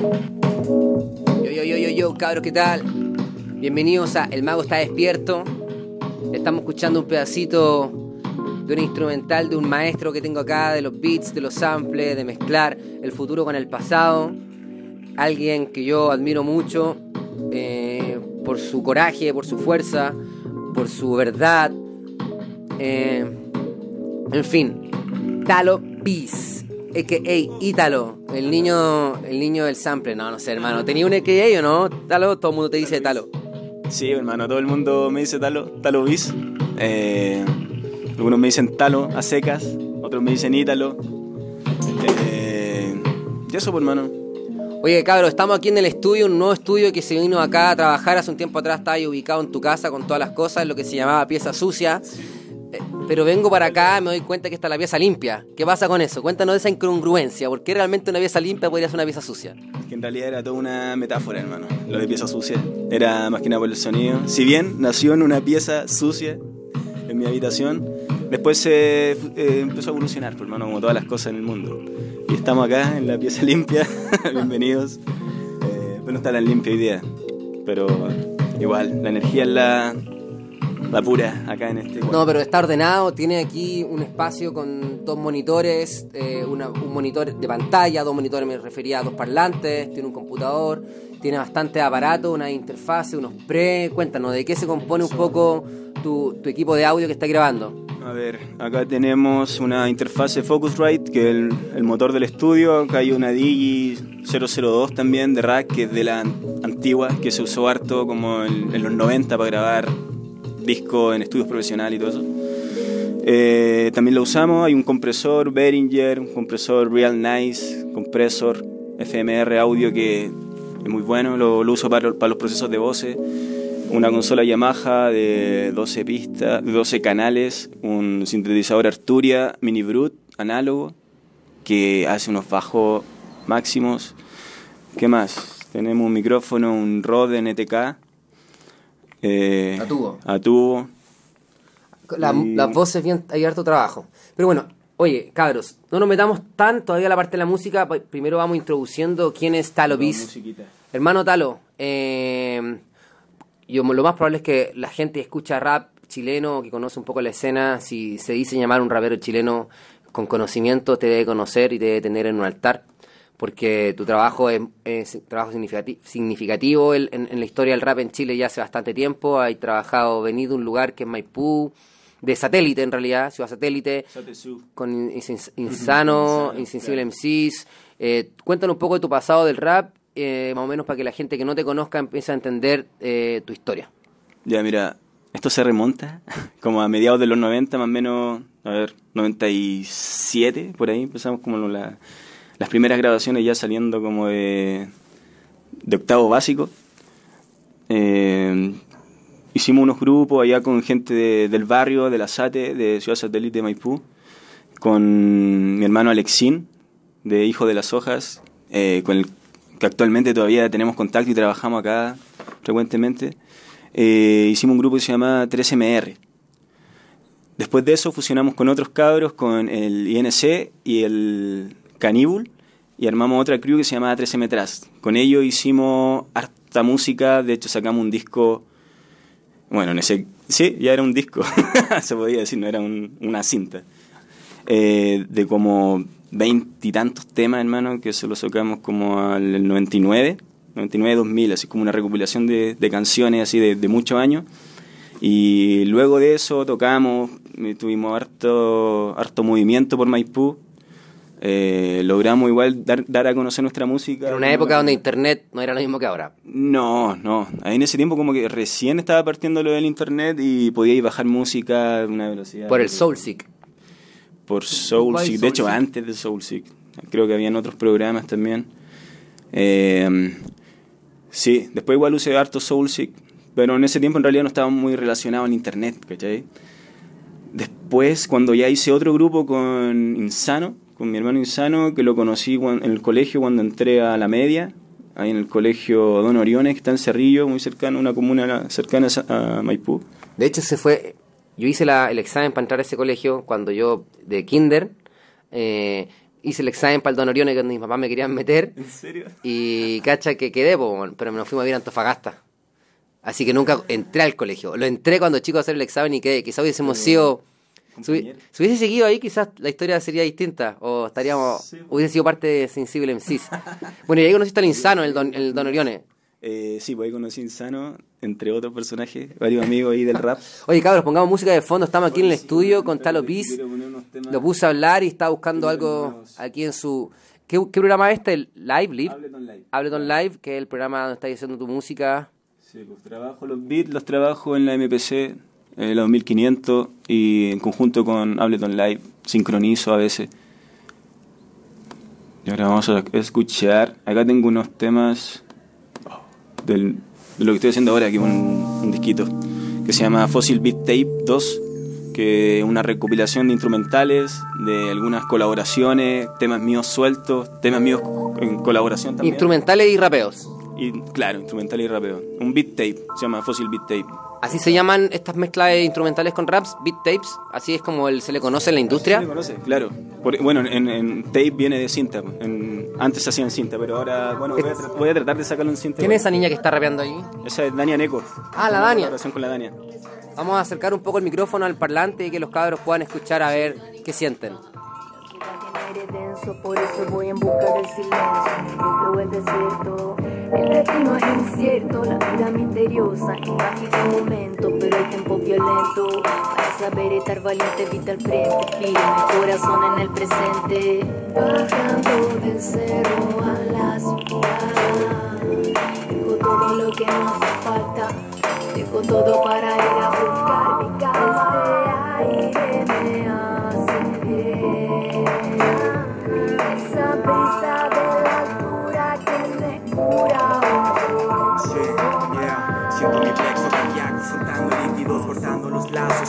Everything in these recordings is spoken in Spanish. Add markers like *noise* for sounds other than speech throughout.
Yo, yo, yo, yo, yo, cabros, ¿qué tal? Bienvenidos a El Mago está despierto. Estamos escuchando un pedacito de un instrumental de un maestro que tengo acá, de los beats, de los samples, de mezclar el futuro con el pasado. Alguien que yo admiro mucho eh, por su coraje, por su fuerza, por su verdad. Eh, en fin, Talo Peace, a.k.a. Ítalo, el niño, el niño del sample. No, no sé, hermano. ¿Tenía un a.k.a. o no? Talo, todo el mundo te dice Talo. Sí, hermano, todo el mundo me dice Talo, Talo Bis. Eh, algunos me dicen Talo a secas, otros me dicen Ítalo. Eh, y eso, pues, hermano. Oye, cabros, estamos aquí en el estudio, un nuevo estudio que se vino acá a trabajar. Hace un tiempo atrás estaba ahí ubicado en tu casa con todas las cosas, lo que se llamaba pieza sucia. Pero vengo para acá me doy cuenta que está la pieza limpia. ¿Qué pasa con eso? Cuéntanos esa incongruencia. ¿Por qué realmente una pieza limpia podría ser una pieza sucia? En realidad era toda una metáfora, hermano. Lo de pieza sucia. Era más que nada por el sonido. Si bien nació en una pieza sucia en mi habitación, después eh, empezó a evolucionar, pues, hermano, como todas las cosas en el mundo. Y estamos acá en la pieza *laughs* limpia. Bienvenidos. Eh, pues no está tan limpia hoy. Pero igual, la energía es la, la pura acá en este No, pero está ordenado, tiene aquí un espacio con dos monitores, eh, una- un monitor de pantalla, dos monitores me refería a dos parlantes, tiene un computador, tiene bastante aparato, una interfase, unos pre. Cuéntanos, ¿de qué se compone un poco tu, tu equipo de audio que está grabando? A ver, acá tenemos una interfase Focusrite, que es el, el motor del estudio. Acá hay una Digi 002 también de rack, que es de la an- antigua, que se usó harto como en, en los 90 para grabar discos en estudios profesionales y todo eso. Eh, también lo usamos, hay un compresor Behringer, un compresor Real Nice, compresor FMR audio que es muy bueno, lo, uso para, para los procesos de voces una consola Yamaha de 12 pistas, de 12 canales, un sintetizador Arturia Mini Brute análogo que hace unos bajos máximos. ¿Qué más? Tenemos un micrófono, un Rode NTK. Eh, A tubo. A tubo. La- Y- Las voces bien, hay harto trabajo. Pero bueno, oye, cabros, no nos metamos tan todavía a la parte de la música. Primero vamos introduciendo quién es Talo Bis. Hermano Talo, eh, yo, lo más probable es que la gente que escucha rap chileno, que conoce un poco la escena, si se dice llamar un rapero chileno con conocimiento, te debe conocer y te debe tener en un altar, porque tu trabajo es, es trabajo significati- significativo en, en- en la historia del rap en Chile ya hace bastante tiempo. Hay trabajado, venido de un lugar que es Maipú, de satélite en realidad, ciudad satélite, con Ins- *laughs* Insano, Insensible MCs. Eh, cuéntanos un poco de tu pasado del rap, eh, más o menos para que la gente que no te conozca empiece a entender eh, tu historia. Ya, mira, esto se remonta *laughs* como a mediados de los 90, más o menos, a ver, 97, por ahí empezamos como la- las primeras grabaciones ya saliendo como de, de octavo básico. Eh, hicimos unos grupos allá con gente de- del barrio, de la SATE, de Ciudad Satélite de Maipú, con mi hermano Alexín, de Hijo de las Hojas, eh, con el que actualmente todavía tenemos contacto y trabajamos acá frecuentemente. Eh, hicimos un grupo que se llama 3MR. Después de eso fusionamos con otros cabros, con el INC y el Caníbal, y armamos otra crew que se llamaba 3M Trust. Con ellos hicimos harta música, de hecho sacamos un disco, bueno, en ese, sí, ya era un disco, *laughs* se podía decir, no era un- una cinta, eh, de como veintitantos temas, hermano, que se los sacamos como al 99, 99-2000, así como una recopilación de, de canciones así de, de muchos años. Y luego de eso tocamos, eh, tuvimos harto, harto movimiento por Maipú. Eh, logramos igual dar, dar a conocer nuestra música. En una época donde internet no era lo mismo que ahora. No, no. Ahí en ese tiempo como que recién estaba partiendo lo del internet y podíais bajar música a una velocidad. Por el Soulseek. Por Soulseek. De hecho, antes de Soulseek. Creo que habían otros programas también. Eh, sí, después igual usé harto Soulseek. Pero en ese tiempo en realidad no estaba muy relacionado en internet, ¿cachai? Después, cuando ya hice otro grupo con Insano, con mi hermano Insano, que lo conocí en el colegio cuando entré a la media, ahí en el colegio Don Oriones, que está en Cerrillo, muy cercano, una comuna cercana a Maipú. De hecho, se fue. Yo hice la- el examen para entrar a ese colegio cuando yo, de Kinder, eh, hice el examen para el Don Orione que mis papás me querían meter. ¿En serio? Y cacha que quedé, pero nos fuimos a vivir a Antofagasta. Así que nunca entré al colegio. Lo entré cuando chico a hacer el examen y quedé. Quizás hubiésemos sido... Si, hubi- si hubiese seguido ahí, quizás la historia sería distinta. O estaríamos... Sí. Hubiese sido parte de Sensible MCs. *laughs* bueno, y ahí conociste al Insano, el Don, el don Orione. Eh, sí, pues ahí conocí a Insano, entre otros personajes, varios amigos ahí del rap. *laughs* Oye, cabros, pongamos música de fondo. Estamos aquí en el estudio con Talo Piz. Lo puse a hablar y estaba buscando algo aquí en su... ¿Qué, qué programa es este? ¿El Live? Live? Ableton Live. Ableton Live, que es el programa donde estás haciendo tu música. Sí, pues trabajo los beats, los trabajo en la MPC, eh, la 2500 y en conjunto con Ableton Live, sincronizo a veces. Y ahora vamos a escuchar, acá tengo unos temas del- de lo que estoy haciendo ahora, aquí un, un disquito, que se llama Fossil Beat Tape 2, que es una recopilación de instrumentales, de algunas colaboraciones, temas míos sueltos, temas míos en colaboración también. Instrumentales y rapeos. Y claro, instrumental y rapeo. Un beat tape, se llama Fossil Beat Tape. Así se llaman estas mezclas de instrumentales con raps, beat tapes. Así es como el- se le conoce en la ¿Se industria. le conoce? Claro. Por- bueno, en, en tape viene de cinta. En- antes se hacía en cinta, pero ahora, bueno, voy a, tra- voy a tratar de sacarlo en cinta. ¿Quién es esa niña que está rapeando ahí? Esa es Dania Neco. Ah, la Dania. Con la Dania. Vamos a acercar un poco el micrófono al parlante y que los cabros puedan escuchar a ver qué sienten. aire denso, por eso voy en busca del silencio. Veo el desierto, el destino es incierto, la vida misteriosa, imagino un momento, pero el tiempo violento. Para saber estar valiente, evita al frente, firme, corazón en el presente. Bajando del cerro a la ciudad, dejo todo lo que no hace falta, dejo todo para ir a buscar mi casa.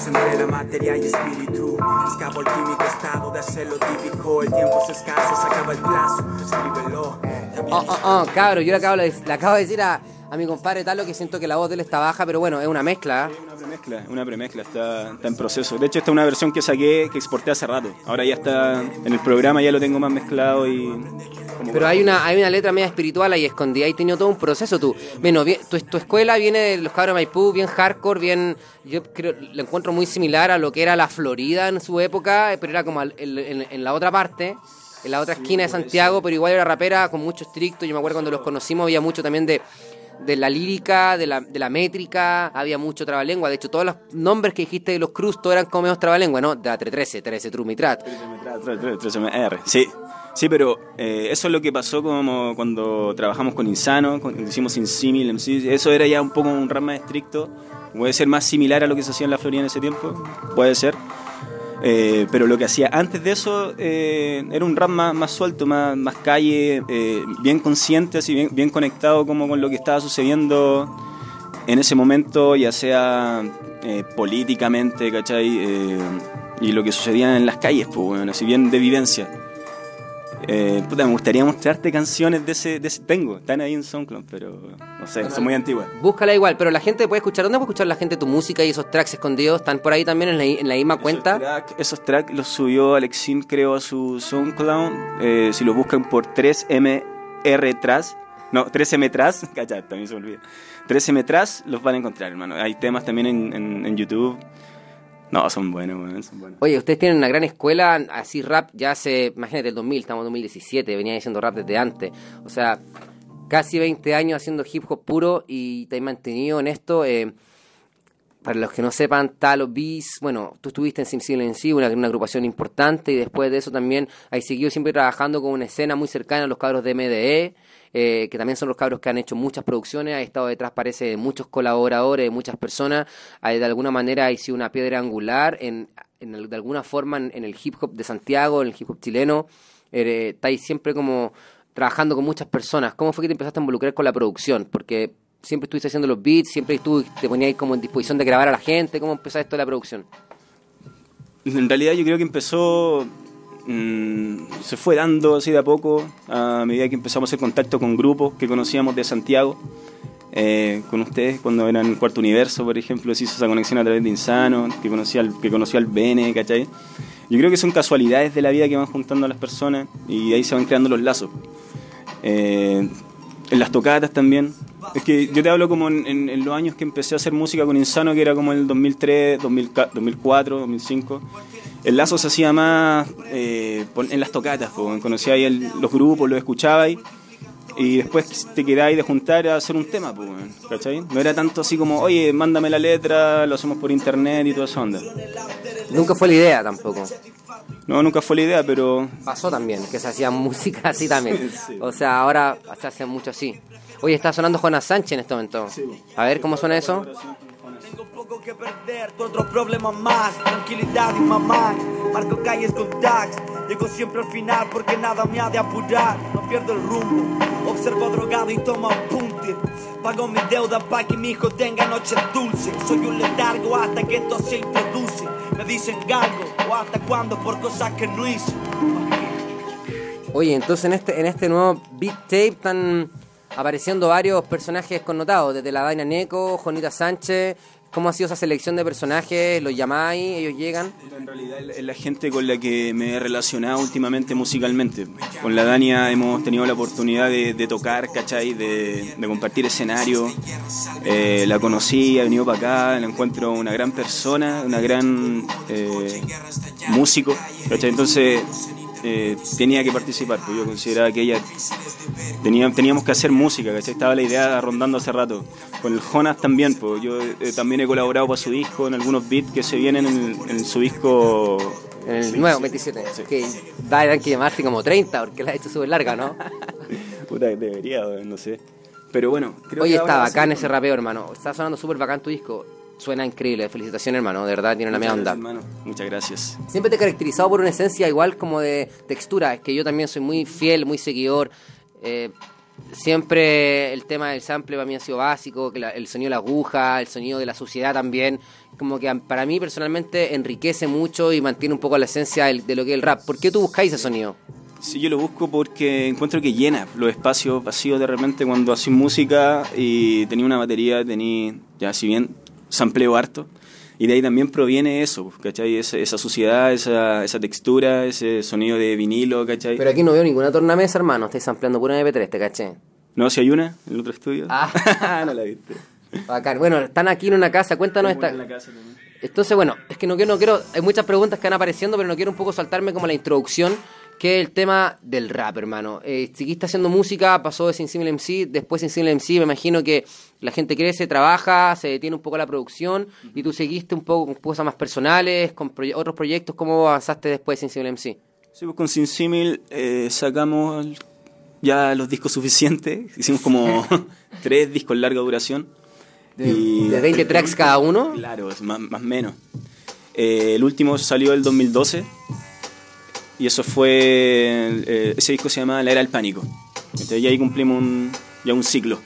Los lazos entre la materia y espíritu. Escapo al químico estado de hacer lo típico. El tiempo es escaso, se acaba el plazo. Escríbelo. También Oh, oh, oh, cabros, yo le acabo, de- le acabo de decir a, a mi compadre Talo que siento que la voz de él está baja, pero bueno, es una mezcla. ¿eh? Es una premezcla, una premezcla, está, está en proceso. De hecho, esta es una versión que saqué, que exporté hace rato. Ahora ya está en el programa, ya lo tengo más mezclado y... Pero hay una, hay una letra media espiritual ahí escondida. Ahí tenido todo un proceso tú. Bueno, bien, tu, tu escuela viene de los cabros de Maipú, bien hardcore, bien. Yo creo, lo encuentro muy similar a lo que era la Florida en su época, pero era como en- en la otra parte, en la otra esquina de Santiago, pero igual era rapera con mucho estricto. Yo me acuerdo cuando los conocimos había mucho también de de la lírica, de la, de la métrica, había mucho trabalengua. De hecho, todos los nombres que dijiste de los Cruz, todos eran como menos trabalengua, ¿no? De la 313, 13 Trumitrat. 13MR, sí. Sí, pero eh, eso es lo que pasó como cuando trabajamos con Insano, cuando hicimos Insimil, MC, eso era ya un poco un rap más estricto, puede ser más similar a lo que se hacía en la Florida en ese tiempo, puede ser. Eh, pero lo que hacía antes de eso eh, era un rap más, más suelto, más, más calle, eh, bien consciente, así bien, bien conectado como con lo que estaba sucediendo en ese momento, ya sea políticamente, ¿cachai? Y lo que sucedía en las calles, pues, bueno, así bien de vivencia. Eh, puta, me gustaría mostrarte canciones de ese, de ese- Tengo, están ahí en SoundCloud, pero no sé, son muy antiguas. Búscala igual, pero la gente puede escuchar. ¿Dónde puede escuchar la gente tu música y esos tracks escondidos? ¿Están por ahí también en la, en la misma cuenta? Esos tracks esos track los subió Alexim, creo, a su SoundCloud. Eh, si lo buscan por 3MR Tras, no, 3M Tras, *laughs* cachai, también se me olvida. 3M Tras los van a encontrar, hermano. Hay temas también en, en- en YouTube. No, son buenos, son buenos. Oye, ustedes tienen una gran escuela, así rap, ya hace, imagínate, el 2000, estamos en 2017, venía diciendo rap desde antes. O sea, casi 20 años haciendo hip hop puro y te has mantenido en esto. eh, para los que no sepan, Talo Beats, bueno, tú estuviste en Sensible en una, agrupación importante, y después de eso también hay seguido siempre trabajando con una escena muy cercana a los cabros de MDE, eh, que también son los cabros que han hecho muchas producciones, ha estado detrás, parece, de muchos colaboradores, de muchas personas, de alguna manera ha sido una piedra angular en, en el- de alguna forma en, en el hip hop de Santiago, en el hip hop chileno, eh, estáis siempre como trabajando con muchas personas. ¿Cómo fue que te empezaste a involucrar con la producción? Porque siempre estuviste haciendo los beats, siempre tú te ponías como en disposición de grabar a la gente. ¿Cómo empezó esto de la producción? En realidad yo creo que empezó, mm, se fue dando así de a poco a medida que empezamos a hacer contacto con grupos que conocíamos de Santiago, eh, con ustedes cuando eran Cuarto Universo, por ejemplo, se hizo esa conexión a través de Insano, que conocía al, que conoció al Bene, ¿cachai? Yo creo que son casualidades de la vida que van juntando a las personas y ahí se van creando los lazos. Eh, en las tocatas también. Es que yo te hablo como en, los años que empecé a hacer música con Insano, que era como el 2003, 2004, 2004 2005. El lazo se hacía más eh, en las tocatas, po, conocía ahí los grupos, los escuchaba ahí. Después te quedáis de juntar a hacer un tema, weón, ¿cachai? No era tanto así como, oye, mándame la letra, lo hacemos por internet y toda esa onda. Nunca fue la idea tampoco. No, nunca fue la idea, pero Pasó también, que se hacía *laughs* música así también. O sea, ahora se hace mucho así. Oye, está sonando Jonas Sánchez en este momento. A ver cómo suena eso. Tengo poco que perder, otro problema más. Tranquilidad y mamá. Marco calles con tags. Llego siempre al final porque nada me ha de apurar. No pierdo el rumbo. Observo drogado y tomo apunte. Pago mi deuda para que mi hijo tenga noches dulces. Soy un letargo hasta que esto se introduce. Me dicen galgo o hasta cuando por cosas que no hice. Oye, entonces en este, en este nuevo beat tape están apareciendo varios personajes connotados, desde la Daina Neco, Jonita Sánchez. ¿Cómo ha sido esa selección de personajes? ¿Los llamáis? ¿Ellos llegan? En realidad es la gente con la que me he relacionado últimamente musicalmente. Con la Dania hemos tenido la oportunidad de, de tocar, ¿cachai? De, de compartir escenario. Eh, la conocí, ha venido para acá, la encuentro una gran persona, una gran eh, músico, ¿cachai? Entonces eh, tenía que participar, pues yo consideraba que ella tenía, teníamos que hacer música, ¿cachai? Estaba la idea rondando hace rato. Con el Jonas también, pues yo eh, también he colaborado para su disco en algunos beats que se vienen en, en su disco. En el nuevo 27. Que va a tener que llamarse como 30 porque la ha hecho súper larga, ¿no? *laughs* Puta, debería, no sé. Pero bueno, creo Oye, que está bacán ese rapeo, hermano. Está sonando súper bacán tu disco. Suena increíble. Felicitaciones, hermano. De verdad, tiene una media onda. hermano. Muchas gracias. Siempre te he caracterizado por una esencia igual como de textura. Es que yo también soy muy fiel, muy seguidor. Eh, siempre el tema del sample para mí ha sido básico, el sonido de la aguja, el sonido de la suciedad también. Como que para mí personalmente enriquece mucho y mantiene un poco la esencia de lo que es el rap. ¿Por qué tú buscáis ese sonido? Sí, yo lo busco porque encuentro que llena los espacios vacíos de repente cuando haces música y tenía una batería, tenía, ya si bien sampleo harto, y de ahí también proviene eso, ¿cachai? Esa, esa suciedad, esa, esa textura, ese sonido de vinilo, ¿cachai? Pero aquí no veo ninguna tornamesa, hermano. Estáis ampliando pura MP3, te caché. No, si hay una en el otro estudio. Ah. *laughs* no la viste. Bacán. Bueno, están aquí en una casa. Cuéntanos esta... En la casa también. Entonces, bueno, es que no quiero, no quiero, hay muchas preguntas que van apareciendo, pero no quiero un poco saltarme como la introducción, que es el tema del rap, hermano. Eh, seguiste haciendo música, pasó de Sensible MC, después Sensible MC, me imagino que la gente crece, trabaja, se detiene un poco la producción, y tú seguiste un poco con cosas más personales, con proye- otros proyectos, ¿cómo avanzaste después de Sensible MC? Sí, pues con Sin Simil eh, sacamos ya los discos suficientes. Hicimos como *laughs* tres discos larga duración. Y- De 20 *laughs* tracks cada uno. Claro, más más menos. Eh, el último salió el 2012. Y eso fue. eh, ese disco se llama La Era del Pánico. Entonces ya ahí cumplimos un, ya un ciclo.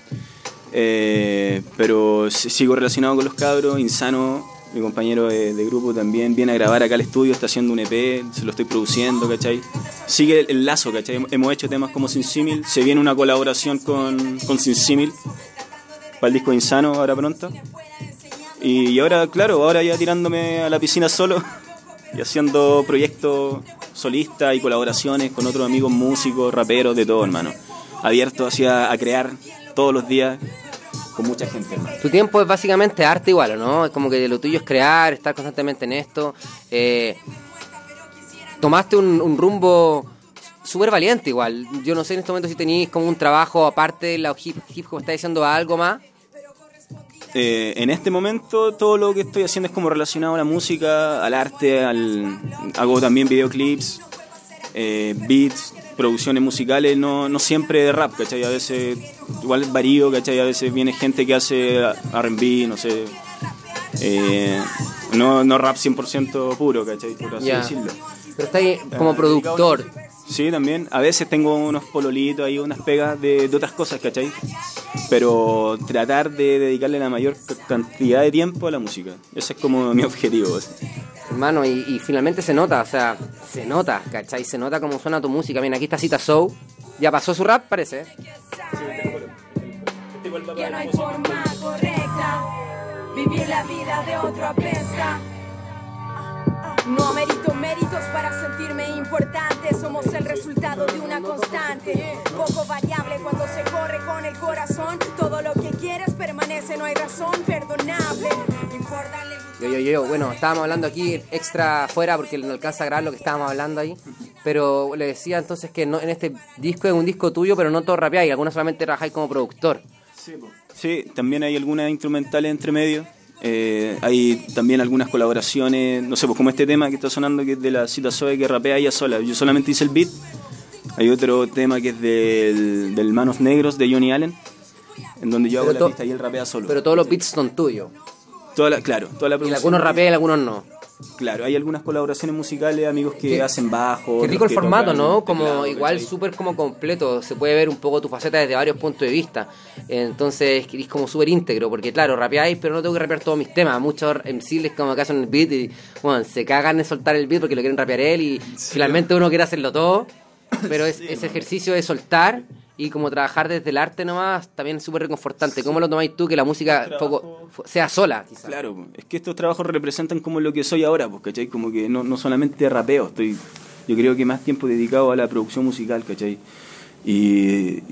Eh, pero si- sigo relacionado con los cabros. Insano, mi compañero de, de grupo, también viene a grabar acá al estudio. Está haciendo un EP, se lo estoy produciendo, ¿cachai? Sigue el, el lazo, ¿cachai? Hem- Hemos hecho temas como Sin Símil. Se viene una colaboración con, con Sin Símil para el disco Insano ahora pronto. Y, y ahora, claro, ahora ya tirándome a la piscina solo *laughs* y haciendo proyectos solistas y colaboraciones con otros amigos músicos, raperos, de todo, hermano. Abierto hacia a crear todos los días con mucha gente. Tu tiempo es básicamente arte igual, ¿o no? Es como que lo tuyo es crear, estar constantemente en esto. Eh, tomaste un, un rumbo súper valiente igual. Yo no sé en este momento si tenéis como un trabajo aparte de la hip, hip hop, estáis haciendo algo más. Eh, en este momento todo lo que estoy haciendo es como relacionado a la música, al arte, al hago también videoclips, eh, beats, producciones musicales, no, no siempre de rap, ¿cachai? A veces igual varío, ¿cachai? A veces viene gente que hace R&B, no sé, eh, no, no rap 100% puro, ¿cachai? Por así Ya. decirlo. Pero estáis como productor. Sí, también. A veces tengo unos pololitos ahí, unas pegas de, de otras cosas, ¿cachai? Pero tratar de dedicarle la mayor cantidad de tiempo a la música. Ese es como mi objetivo. así. Hermano, y, y finalmente se nota, o sea, se nota, ¿cachai? Se nota cómo suena tu música. Mira, aquí está Cita Soul. Ya pasó su rap, parece. que no hay forma correcta. Vivir la vida de otro apesta. No amerito méritos para sentirme importante. Somos el resultado de una constante. Poco variable cuando se corre con el corazón. Todo lo que quieres permanece, no hay razón perdonable. Yo, yo, yo, bueno, estábamos hablando aquí extra afuera porque no alcanza a grabar lo que estábamos hablando ahí. Pero le decía entonces que no, en este disco es un disco tuyo, pero no todo rapeáis, algunos solamente trabajáis como productor. Sí, también hay algunas instrumentales entre medio. Eh, hay también algunas colaboraciones, no sé, pues como este tema que está sonando que es de la cita Zoe que rapea ella sola. Yo solamente hice el beat. Hay otro tema que es del, del Manos Negros de Johnny Allen, en donde yo hago la pista y él rapea solo. Pero todos los beats son tuyos. Toda la- claro, toda la Y producción. algunos rapean y algunos no. Claro, hay algunas colaboraciones musicales, amigos que Qué- hacen bajo. Qué rico el formato, ¿no? Como teclado, igual súper como completo. Se puede ver un poco tu faceta desde varios puntos de vista. Entonces es como súper íntegro, porque claro, rapeáis, pero no tengo que rapear todos mis temas. Muchos les como que hacen el beat y bueno, se cagan en soltar el beat porque lo quieren rapear él y finalmente uno quiere hacerlo todo. Pero es, ese ejercicio de soltar y como trabajar desde el arte nomás también es súper reconfortante. ¿Cómo lo tomáis tú que la música sea sola? quizás? Claro, es que estos trabajos representan como lo que soy ahora, pues, ¿cachai? Como que no, no solamente rapeo, estoy, yo creo que más tiempo dedicado a la producción musical, ¿cachai? Y,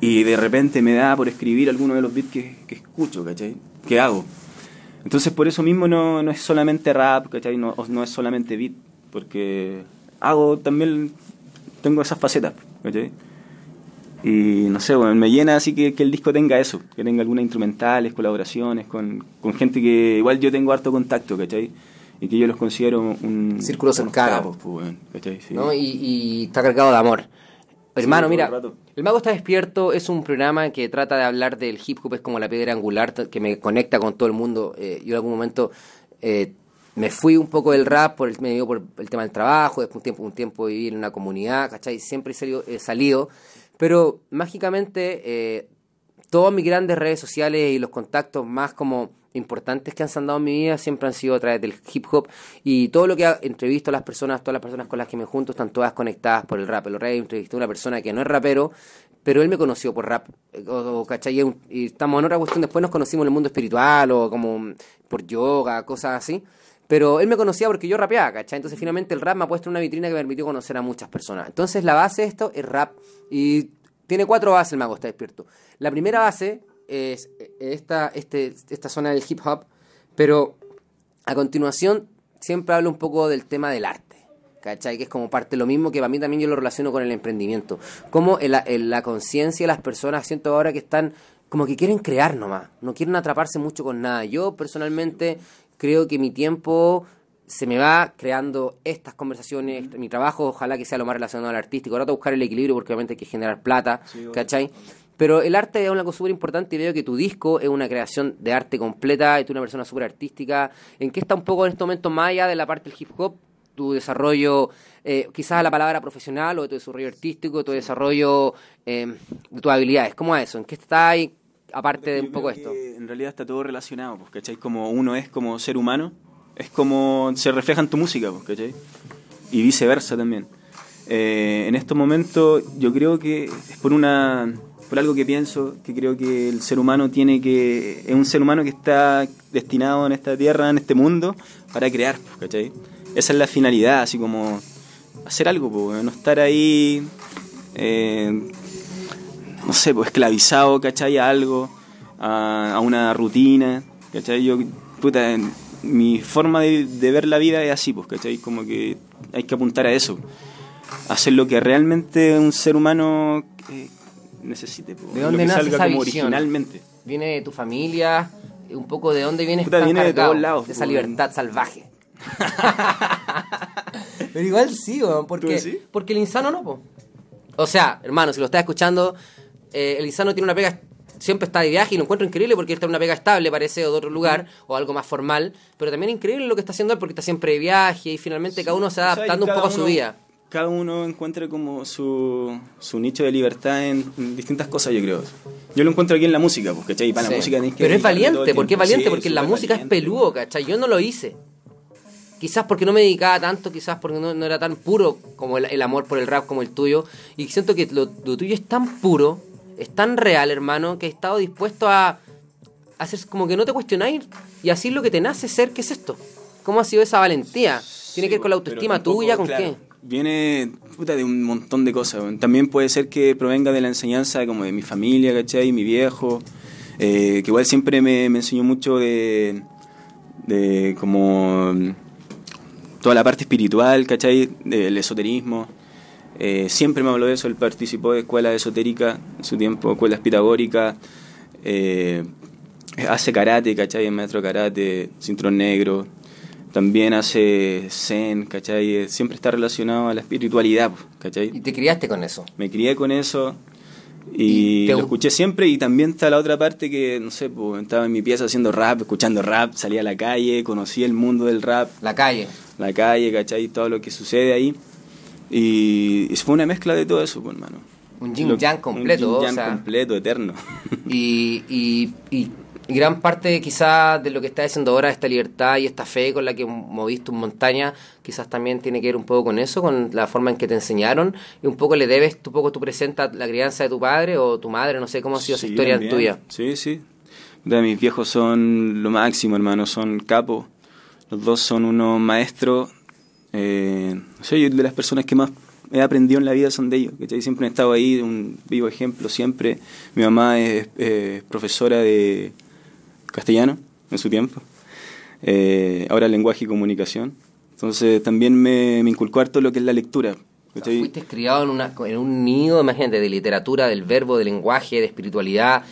y de repente me da por escribir alguno de los beats que, que escucho, ¿cachai? Que hago. Entonces por eso mismo no, no es solamente rap, ¿cachai? No, no es solamente beat, porque hago también, tengo esas facetas, ¿cachai? Y no sé, bueno, me llena así que, que el disco tenga eso, que tenga algunas instrumentales, colaboraciones con, con gente que igual yo tengo harto contacto, ¿cachai? Y que yo los considero un... Círculo cercano. pues. Sí. ¿no? Y, y está cargado de amor. Hermano, mira, el Mago está despierto es un programa que trata de hablar del hip hop, es como la piedra angular que me conecta con todo el mundo. Eh, yo en algún momento eh, me fui un poco del rap, por el, me dio por el tema del trabajo, después un tiempo, un tiempo vivir en una comunidad, ¿cachai? Siempre he salido, he salido pero mágicamente eh, todas mis grandes redes sociales y los contactos más como importantes que han sandado en mi vida siempre han sido a través del hip hop y todo lo que ha- entrevisto a las personas, todas las personas con las que me junto están todas conectadas por el rap. El día entrevisté a una persona que no es rapero, pero él me conoció por rap, eh, o, ¿cachai? Y estamos en otra cuestión, después nos conocimos en el mundo espiritual o como por yoga, cosas así. Pero él me conocía porque yo rapeaba, ¿cachai? Entonces finalmente el rap me ha puesto en una vitrina que me permitió conocer a muchas personas. Entonces la base de esto es rap y tiene cuatro bases el mago, está despierto. La primera base es eh, esta, este, esta zona del hip hop, pero a continuación siempre hablo un poco del tema del arte. ¿Cachai? Que es como parte de lo mismo que para mí también yo lo relaciono con el emprendimiento. Como en la, la conciencia de las personas, siento ahora que están como que quieren crear nomás, no quieren atraparse mucho con nada. Yo personalmente creo que mi tiempo se me va creando estas conversaciones, mi trabajo ojalá que sea lo más relacionado al artístico, ahora tengo que buscar el equilibrio porque obviamente hay que generar plata, ¿cachai? Pero el arte es algo súper importante y veo que tu disco es una creación de arte completa y tú eres una persona súper artística. ¿En qué está un poco en este momento más allá de la parte del hip hop? Tu desarrollo, eh, quizás la palabra profesional o de tu desarrollo artístico, tu desarrollo eh, de tus habilidades. ¿Cómo es eso? ¿En qué está ahí, aparte de un poco esto? En realidad está todo relacionado, pues, ¿cachai? Como uno es como ser humano, es como se refleja en tu música, ¿cachai? Y viceversa también. Eh, en estos momentos yo creo que es por una por algo que pienso, que creo que el ser humano tiene que es un ser humano que está destinado en esta tierra, en este mundo, para crear, ¿cachai? Esa es la finalidad, así como hacer algo, pues, no estar ahí eh, no sé, pues esclavizado, ¿cachai? A algo, a, a una rutina, ¿cachai? Yo, puta, mi forma de, de ver la vida es así, pues, ¿cachai? Como que hay que apuntar a eso. Hacer lo que realmente un ser humano eh, necesite, pues, ¿De dónde que nace salga esa como visión? originalmente. ¿Viene de tu familia? Un poco de dónde vienes Puta, viene de todos lados, De esa pues, libertad salvaje. *laughs* Pero igual sí, weón, porque, ¿Tú decís? porque el insano no, po. O sea, hermano, si lo estás escuchando, eh, el insano tiene una pega, siempre está de viaje y lo encuentro increíble porque él está en una pega estable, parece, o de otro lugar, o algo más formal, pero también increíble lo que está haciendo él porque está siempre de viaje y finalmente cada uno se va O sea, y adaptando un poco a su vida. Cada uno encuentra como su, su nicho de libertad en, en distintas cosas, yo creo. Yo lo encuentro aquí en la música, pues, ¿cachai? Y para Sí. la música que Pero es valiente, el ¿por qué es valiente? Porque la música es peludo, ¿cachai? Yo no lo hice. Quizás porque no me dedicaba tanto, quizás porque no, no era tan puro como el, el amor por el rap como el tuyo. Y siento que lo, lo tuyo es tan puro, es tan real, hermano, que he estado dispuesto a hacer como que no te cuestionáis y así lo que te nace ser, ¿qué es esto? ¿Cómo ha sido esa valentía? ¿Tiene que ver con la autoestima tampoco, tuya? ¿Con claro, qué? Viene puta, de un montón de cosas. También puede ser que provenga de la enseñanza como de mi familia, ¿cachai? Mi viejo, eh, que igual siempre me, me enseñó mucho de, de como toda la parte espiritual, ¿cachai? Del esoterismo. Eh, siempre me habló de eso, él participó de escuela esotérica en su tiempo, escuelas pitagóricas, eh, hace karate, ¿cachai? Es maestro de karate, cinturón negro, también hace zen, ¿cachai? Eh, Siempre está relacionado a la espiritualidad, pues, Y ¿cachai? te criaste con eso. Me crié con eso ¿Y y, te lo escuché siempre y también está la otra parte que, no sé, pues, estaba en mi pieza haciendo rap, escuchando rap, salía a la calle, conocí el mundo del rap, La calle. la calle, ¿cachai? Todo lo que sucede ahí. Y, y fue una mezcla de todo eso, pues, hermano. Un yin yang completo, Un o yin yang sea. completo, eterno. *laughs* Y, y, y gran parte quizás de lo que estás diciendo ahora, esta libertad y esta fe con la que moviste tus montañas, quizás también tiene que ver un poco con eso, con la forma en que te enseñaron, y un poco le debes un poco tu presente a la crianza de tu padre o tu madre, no sé cómo ha sido esa Sí, historia también. tuya. Sí, sí. Puta, mis viejos son lo máximo, hermano, son capos. Los dos son unos maestros. Eh, yo de las personas que más he aprendido en la vida son de ellos. ¿cachai? Siempre han estado ahí, un vivo ejemplo, siempre. Mi mamá es profesora de castellano en su tiempo. Eh, ahora lenguaje y comunicación. Entonces también me, me inculcó harto lo que es la lectura. Fuiste criado en, una, en un nido, imagínate, de literatura, del verbo, de lenguaje, de espiritualidad.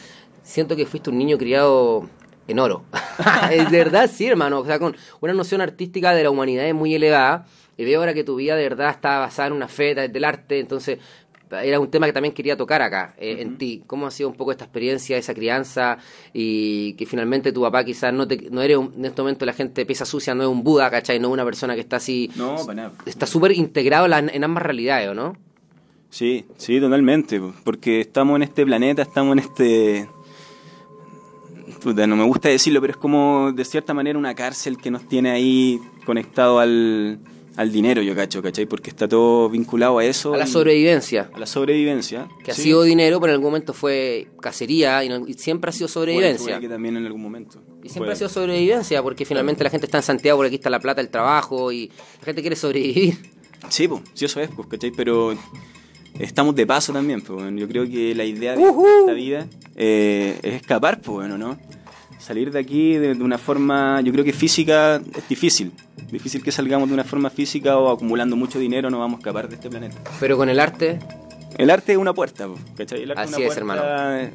Siento que fuiste un niño criado en oro. *laughs* es de verdad, sí, hermano. O sea, con una noción artística de la humanidad muy elevada. Y veo ahora que tu vida de verdad está basada en una fe del arte. Entonces, era un tema que también quería tocar acá, eh, en ti. ¿Cómo ha sido un poco esta experiencia, esa crianza? Y que finalmente tu papá quizás no, te, no eres, un- en este momento la gente pieza sucia, no es un Buda, ¿cachai? No es una persona que está así... No, para nada. Está súper integrado en, la- en ambas realidades, ¿o no? Sí, sí, totalmente, po, porque estamos en este planeta, estamos en este... Puta, no me gusta decirlo, pero es como de cierta manera una cárcel que nos tiene ahí conectado al, al dinero, yo cacho, ¿cachai? Porque está todo vinculado a eso. A la sobrevivencia. A la sobrevivencia. Que ha sido dinero, pero en algún momento fue cacería y, no- y siempre ha sido sobrevivencia. que también en algún momento. Y siempre ha sido sobrevivencia, porque finalmente la gente está en Santiago, porque aquí está la plata, el trabajo, y la gente quiere sobrevivir. Sí, pues, sí, eso es, pues, ¿cachai? Pero estamos de paso también, pues, bueno. Yo creo que la idea de esta vida eh, es escapar, pues, bueno, ¿no? Salir de aquí de, de una forma, yo creo que física es difícil. Difícil que salgamos de una forma física o acumulando mucho dinero no vamos a escapar de este planeta. Pero con el arte, El arte es una puerta, pues, ¿cachai? El arte Así una es, puerta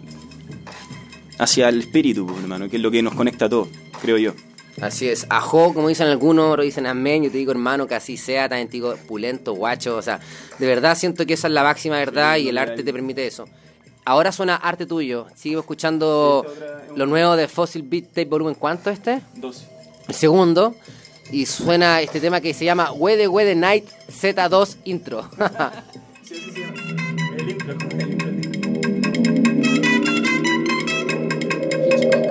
Hacia el espíritu, pues, hermano, que es lo que nos conecta a todos, creo yo. Así es. Ajo, como dicen algunos, otros dicen amén. Yo te digo, hermano, que así sea. También te digo, pulento, guacho. O sea, de verdad siento que esa es la máxima verdad y el arte te permite eso. Ahora suena arte tuyo. Sigo escuchando lo nuevo de Fossil Beat Tape Volumen. ¿Cuánto este? 12. el segundo y suena este tema que se llama Wede Wede Night Z2 Intro. *laughs* Sí, sí, sí. El intro, el intro. Estamos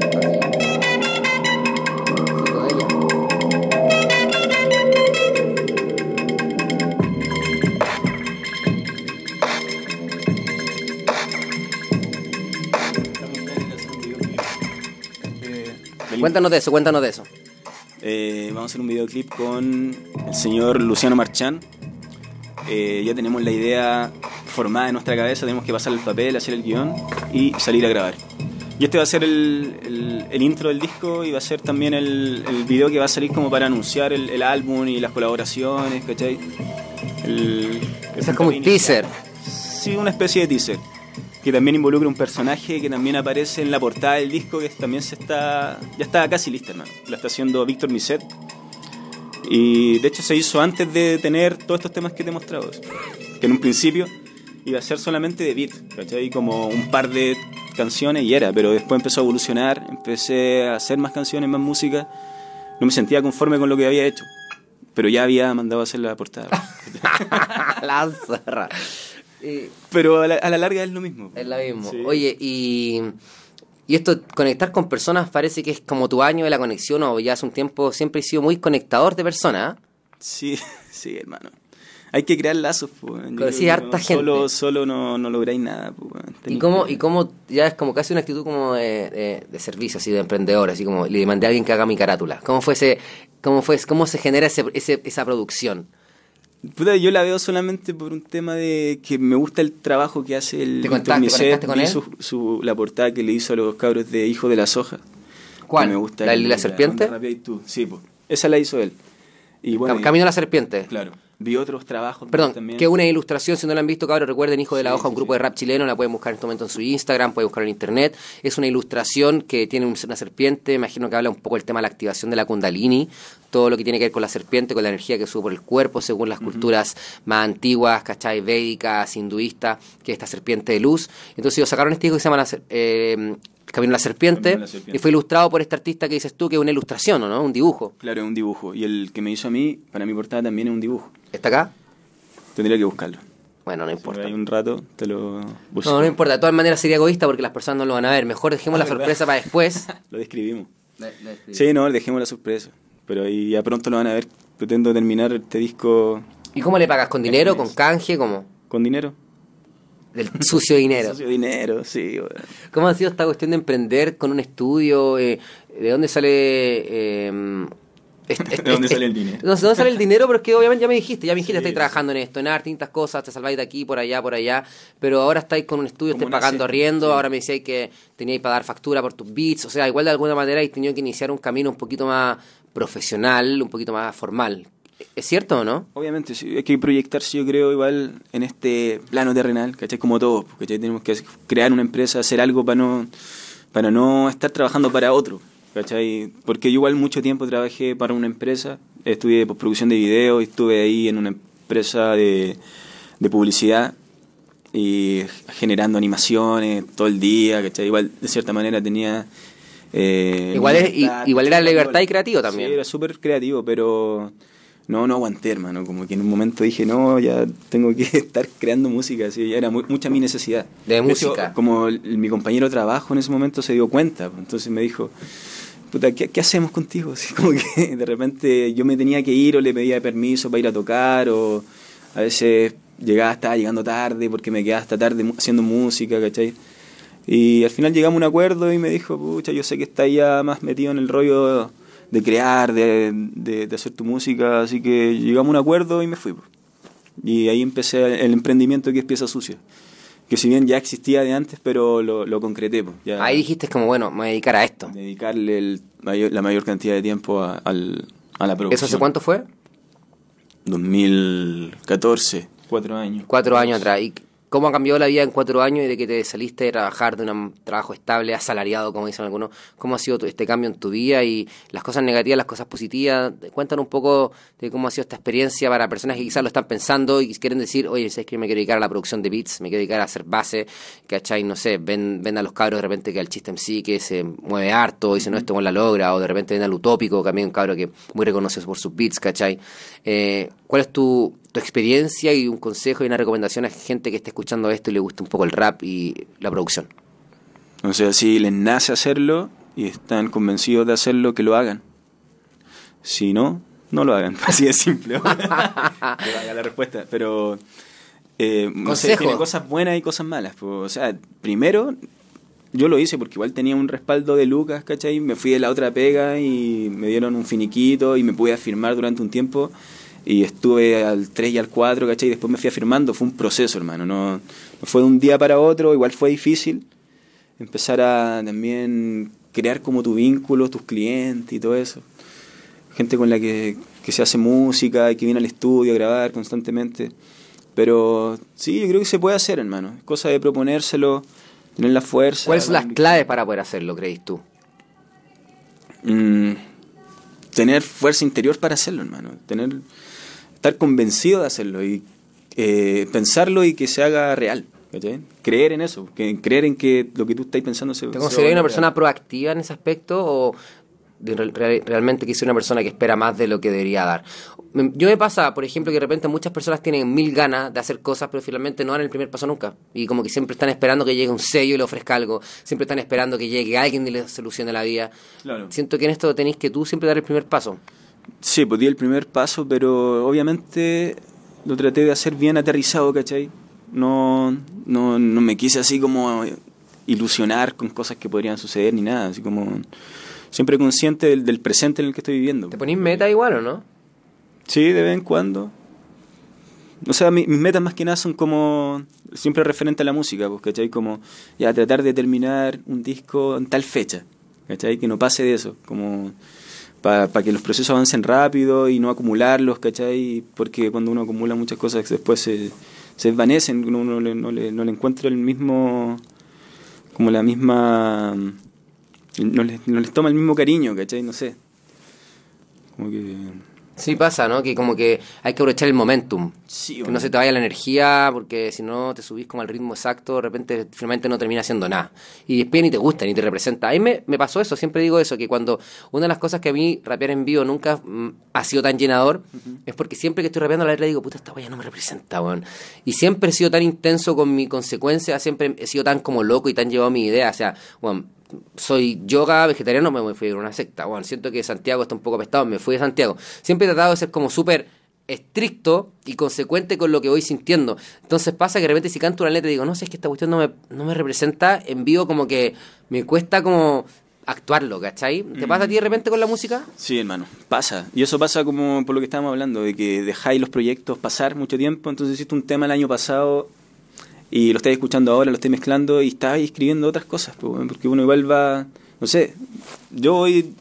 Cuéntanos de eso, cuéntanos de eso. Eh, vamos a hacer un videoclip con el señor Luciano Marchán. Eh, ya tenemos la idea formada en nuestra cabeza, tenemos que pasar el papel, hacer el guion y salir a grabar. Y este va a ser el, el- el intro del disco y va a ser también el, el video que va a salir como para anunciar el, álbum y las colaboraciones, ¿cachai? Eso es como un teaser. Sí, una especie de teaser. Que también involucra un personaje que también aparece en la portada del disco, que también se está. ya está casi lista, hermano. La está haciendo Víctor Miset. Y de hecho se hizo antes de tener todos estos temas que te he mostrado. Que en un principio iba a ser solamente de beat, ¿cachai? Como un par de canciones y era, pero después empezó a evolucionar, empecé a hacer más canciones, más música. No me sentía conforme con lo que había hecho, pero ya había mandado a hacer la portada. *laughs* la zorra. Y pero a la, a la larga es lo mismo. es la misma. Sí. Oye, y, y esto, conectar con personas parece que es como tu año de la conexión o ya hace un tiempo siempre he sido muy conectador de personas. ¿eh? Sí, *laughs* sí, hermano. hay que crear lazos, pues. Conocí harta no- gente. Solo, solo no, no lográis nada, pues. ¿Y cómo, que- y cómo ya es como casi una actitud como de, de- de servicio, así de emprendedor, así como le mandé a alguien que haga mi carátula? ¿Cómo fue ese, cómo fue, cómo se genera ese, ese- esa producción? Puta, yo la veo solamente por un tema de que me gusta el trabajo que hace el ¿Te Víctor contaste- Miset. conectaste con él? Su, su- la portada que le hizo a los cabros de Hijo de las Hojas. ¿Cuál? Me gusta ¿La de la serpiente? Y tú. Sí, pues. Esa la hizo él. Y bueno, Cam- y- Camino a la serpiente. claro. Vi otros trabajos Perdón, también. que una ilustración, si no la han visto, cabros, recuerden Hijo de la Sí, Hoja, un sí, grupo sí. de rap chileno, la pueden buscar en este momento en su Instagram, pueden buscarlo en internet. Es una ilustración que tiene un- una serpiente, imagino que habla un poco del tema de la activación de la kundalini, todo lo que tiene que ver con la serpiente, con la energía que sube por el cuerpo, según las culturas más antiguas, ¿cachai? Védicas, hinduistas, que es esta serpiente de luz. Entonces ellos sacaron este disco que se llama la ser- eh, Camino a la serpiente, Camino a la serpiente. y fue ilustrado por este artista que dices tú, que es una ilustración, ¿o no? Un dibujo. Claro, es un dibujo. Y el que me hizo a mí, para mi portada también es un dibujo. ¿Está acá? Tendría que buscarlo. Bueno, no Si importa. hay un rato, te lo busco. No, no importa. De todas maneras sería egoísta porque las personas no lo van a ver. Mejor dejemos la sorpresa para después. *laughs* Lo describimos. Sí, no, dejemos la sorpresa. Pero ahí ya pronto lo van a ver. Pretendo terminar este disco ¿Y cómo le pagas? ¿Con dinero? ¿Con canje? ¿Cómo? con dinero. Del sucio dinero. *laughs* Socio dinero, sí. ¿Cómo ha sido esta cuestión de emprender con un estudio? Eh, ¿De dónde sale...? eh, este- *laughs* este- ¿De dónde este- sale el dinero? No sé de dónde sale el dinero, pero es que obviamente ya me dijiste, ya me dijiste, Sí. estáis trabajando en esto, en arte, distintas cosas, te salváis de aquí, por allá, por allá, pero ahora estáis con un estudio, ¿Cómo estáis pagando arriendo, Sí. ahora me decíais que teníais para dar factura por tus beats, o sea, igual de alguna manera habéis tenido que iniciar un camino un poquito más profesional, un poquito más formal. ¿Es cierto o no? Obviamente, sí, hay que proyectarse, yo creo, igual en este plano terrenal, ¿cachai? Como todos, ¿cachai? Tenemos que crear una empresa, hacer algo para no, para no estar trabajando para otro, ¿cachai? Porque yo igual mucho tiempo trabajé para una empresa, estudié postproducción de video, estuve ahí en una empresa de, de publicidad y generando animaciones todo el día, ¿cachai? Igual, de cierta manera, tenía... eh, Igual es- libertad, igual era libertad y creativo también. Sí, era súper creativo, pero no, no aguanté, hermano. Como que en un momento dije, no, ya tengo que *laughs* estar creando música. Así, ya era mu- mucha mi necesidad. De música. como el- mi compañero de trabajo en ese momento se dio cuenta, pues, entonces me dijo, puta, ¿qué, qué hacemos contigo? *laughs* Así como que de repente yo me tenía que ir o le pedía permiso para ir a tocar o a veces llegaba, estaba llegando tarde porque me quedaba hasta tarde haciendo música, ¿cachai? Y al final llegamos a un acuerdo y me dijo, pucha, yo sé que está ya más metido en el rollo de crear, de, de- de hacer tu música, así que llegamos a un acuerdo y me fui. Y ahí empecé el emprendimiento que es Pieza Sucia, que si bien ya existía de antes, pero lo, lo concreté. Ya Ahí dijiste como, bueno, me voy a dedicar a esto. dedicarle el mayor- la mayor cantidad de tiempo a, al- a la producción. ¿Eso hace cuánto fue? 2014, cuatro años. Cuatro años atrás. ¿Y cómo ha cambiado la vida en cuatro años y de que te saliste de trabajar de un trabajo estable, asalariado, como dicen algunos? ¿Cómo ha sido este cambio en tu vida y las cosas negativas, las cosas positivas? Cuéntanos un poco de cómo ha sido esta experiencia para personas que quizás lo están pensando y quieren decir, oye, ¿sabes que me quiero dedicar a la producción de beats? Me quiero dedicar a hacer base, ¿cachai? No sé, ven, ven a los cabros de repente que al chiste en sí, que se mueve harto, y dice, no, esto no la logra, o de repente ven al utópico, también un cabro que muy reconocido por sus beats, ¿cachai? Eh, ¿Cuál es tu, tu experiencia y un consejo y una recomendación a gente que esté escuchando esto y le guste un poco el rap y la producción? O sea, si les nace hacerlo y están convencidos de hacerlo, que lo hagan. Si no, no lo hagan. *laughs* Así de simple. *laughs* Valga la respuesta. Pero, eh, no sé, tiene cosas buenas y cosas malas. pues. O sea, primero, yo lo hice porque igual tenía un respaldo de Lucas, ¿cachai? Me fui de la otra pega y me dieron un finiquito y me pude afirmar durante un tiempo. Y estuve al 3 y al 4, ¿cachai? Y después me fui afirmando. Fue un proceso, hermano. No, no fue de un día para otro. Igual fue difícil empezar a también crear como tu vínculo, tus clientes y todo eso. Gente con la que, que se hace música y que viene al estudio a grabar constantemente. Pero sí, yo creo que se puede hacer, hermano. Es cosa de proponérselo, tener la fuerza. ¿Cuáles son la las claves para poder hacerlo, creéis tú? Mm, tener fuerza interior para hacerlo, hermano. Tener, estar convencido de hacerlo y eh, pensarlo y que se haga real. ¿cachai? Creer en eso, que, creer en que lo que tú estás pensando se ¿Te consideras una persona real. proactiva en ese aspecto o de re- real- realmente que soy una persona que espera más de lo que debería dar? Me- Yo me pasa, por ejemplo, que de repente muchas personas tienen mil ganas de hacer cosas, pero finalmente no dan el primer paso nunca. Y como que siempre están esperando que llegue un sello y le ofrezca algo. Siempre están esperando que llegue alguien y le solucione la vida. Claro. Siento que en esto tenéis que tú siempre dar el primer paso. Sí, pues di el primer paso, pero obviamente lo traté de hacer bien aterrizado, ¿cachai? No, no, no me quise así como ilusionar con cosas que podrían suceder ni nada, así como siempre consciente del, del presente en el que estoy viviendo. ¿Te ponís meta igual o no? Sí, de vez en cuando. O sea, mi- mis metas más que nada son como siempre referente a la música, pues, ¿cachai? Como ya tratar de terminar un disco en tal fecha, ¿cachai? Que no pase de eso, como para que los procesos avancen rápido y no acumularlos, ¿cachai? Porque cuando uno acumula muchas cosas después se, se desvanecen, uno no le, no, le, no le encuentra el mismo, como la misma, no les, no les toma el mismo cariño, ¿cachai? No sé. Como que... Sí pasa, ¿no? Que como que hay que aprovechar el momentum. Sí, que bueno. no se te vaya la energía, porque si no te subís como al ritmo exacto, de repente finalmente no termina haciendo nada. Y después ni te gusta, ni te representa. A mí me, me pasó eso, siempre digo eso, que cuando una de las cosas que a mí rapear en vivo nunca mm, ha sido tan llenador, es porque siempre que estoy rapeando la letra digo, puta, esta wea no me representa, weón. Y siempre he sido tan intenso con mi consecuencia, siempre he sido tan como loco y tan llevado a mi idea. O sea, weón, soy yoga vegetariano, me fui a una secta. Bueno, siento que Santiago está un poco apestado, me fui de Santiago. Siempre he tratado de ser como súper estricto y consecuente con lo que voy sintiendo. Entonces pasa que de repente si canto una letra y digo, no sé, es que esta cuestión no me, no me representa, en vivo como que me cuesta como actuarlo, ¿cachai? ¿Te pasa a ti de repente con la música? Sí, hermano, pasa. Y eso pasa como por lo que estábamos hablando, de que dejáis los proyectos pasar mucho tiempo. Entonces hiciste un tema el año pasado y lo estáis escuchando ahora, lo estáis mezclando y estáis escribiendo otras cosas. Porque uno igual va, no sé, yo voy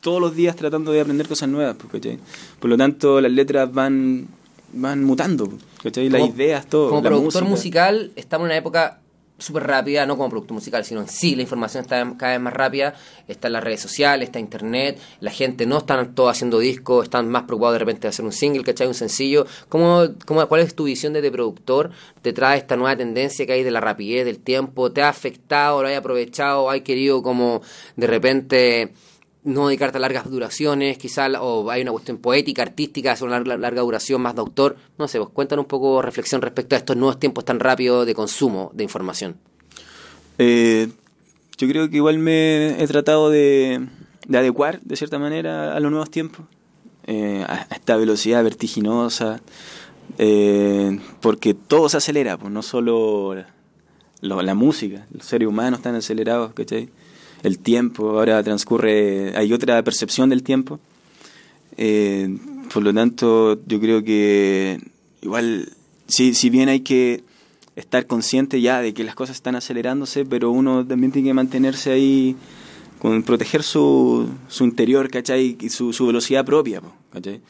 todos los días tratando de aprender cosas nuevas. ¿cachai? Por lo tanto, las letras van, van mutando. ¿cachai? Las Como- ideas, todo. Como la productor música. musical, estamos en una época súper rápida, no como productor musical, sino en sí la información está cada vez más rápida, está en las redes sociales, está internet, la gente no están todos haciendo discos, están más preocupados de repente de hacer un single, ¿cachai? Un sencillo. ¿Cómo, cómo, ¿Cuál es tu visión de productor detrás de esta nueva tendencia que hay de la rapidez, del tiempo? ¿Te ha afectado, lo has aprovechado, has querido como de repente no dedicarte a largas duraciones, quizás, o hay una cuestión poética, artística, hacer una larga, larga duración, más de autor. No sé, pues cuéntanos un poco reflexión respecto a estos nuevos tiempos tan rápidos de consumo de información. Eh, yo creo que igual me he tratado de, de adecuar de cierta manera a los nuevos tiempos, eh, a, esta velocidad vertiginosa, eh, porque todo se acelera, pues no solo lo- la música, los seres humanos están acelerados, ¿cachai? El tiempo, ahora transcurre, hay otra percepción del tiempo. Eh, por lo tanto, yo creo que igual, si, si bien hay que estar consciente ya de que las cosas están acelerándose, pero uno también tiene que mantenerse ahí, con proteger su, su interior, ¿cachai? Y su, su velocidad propia, ¿cachai?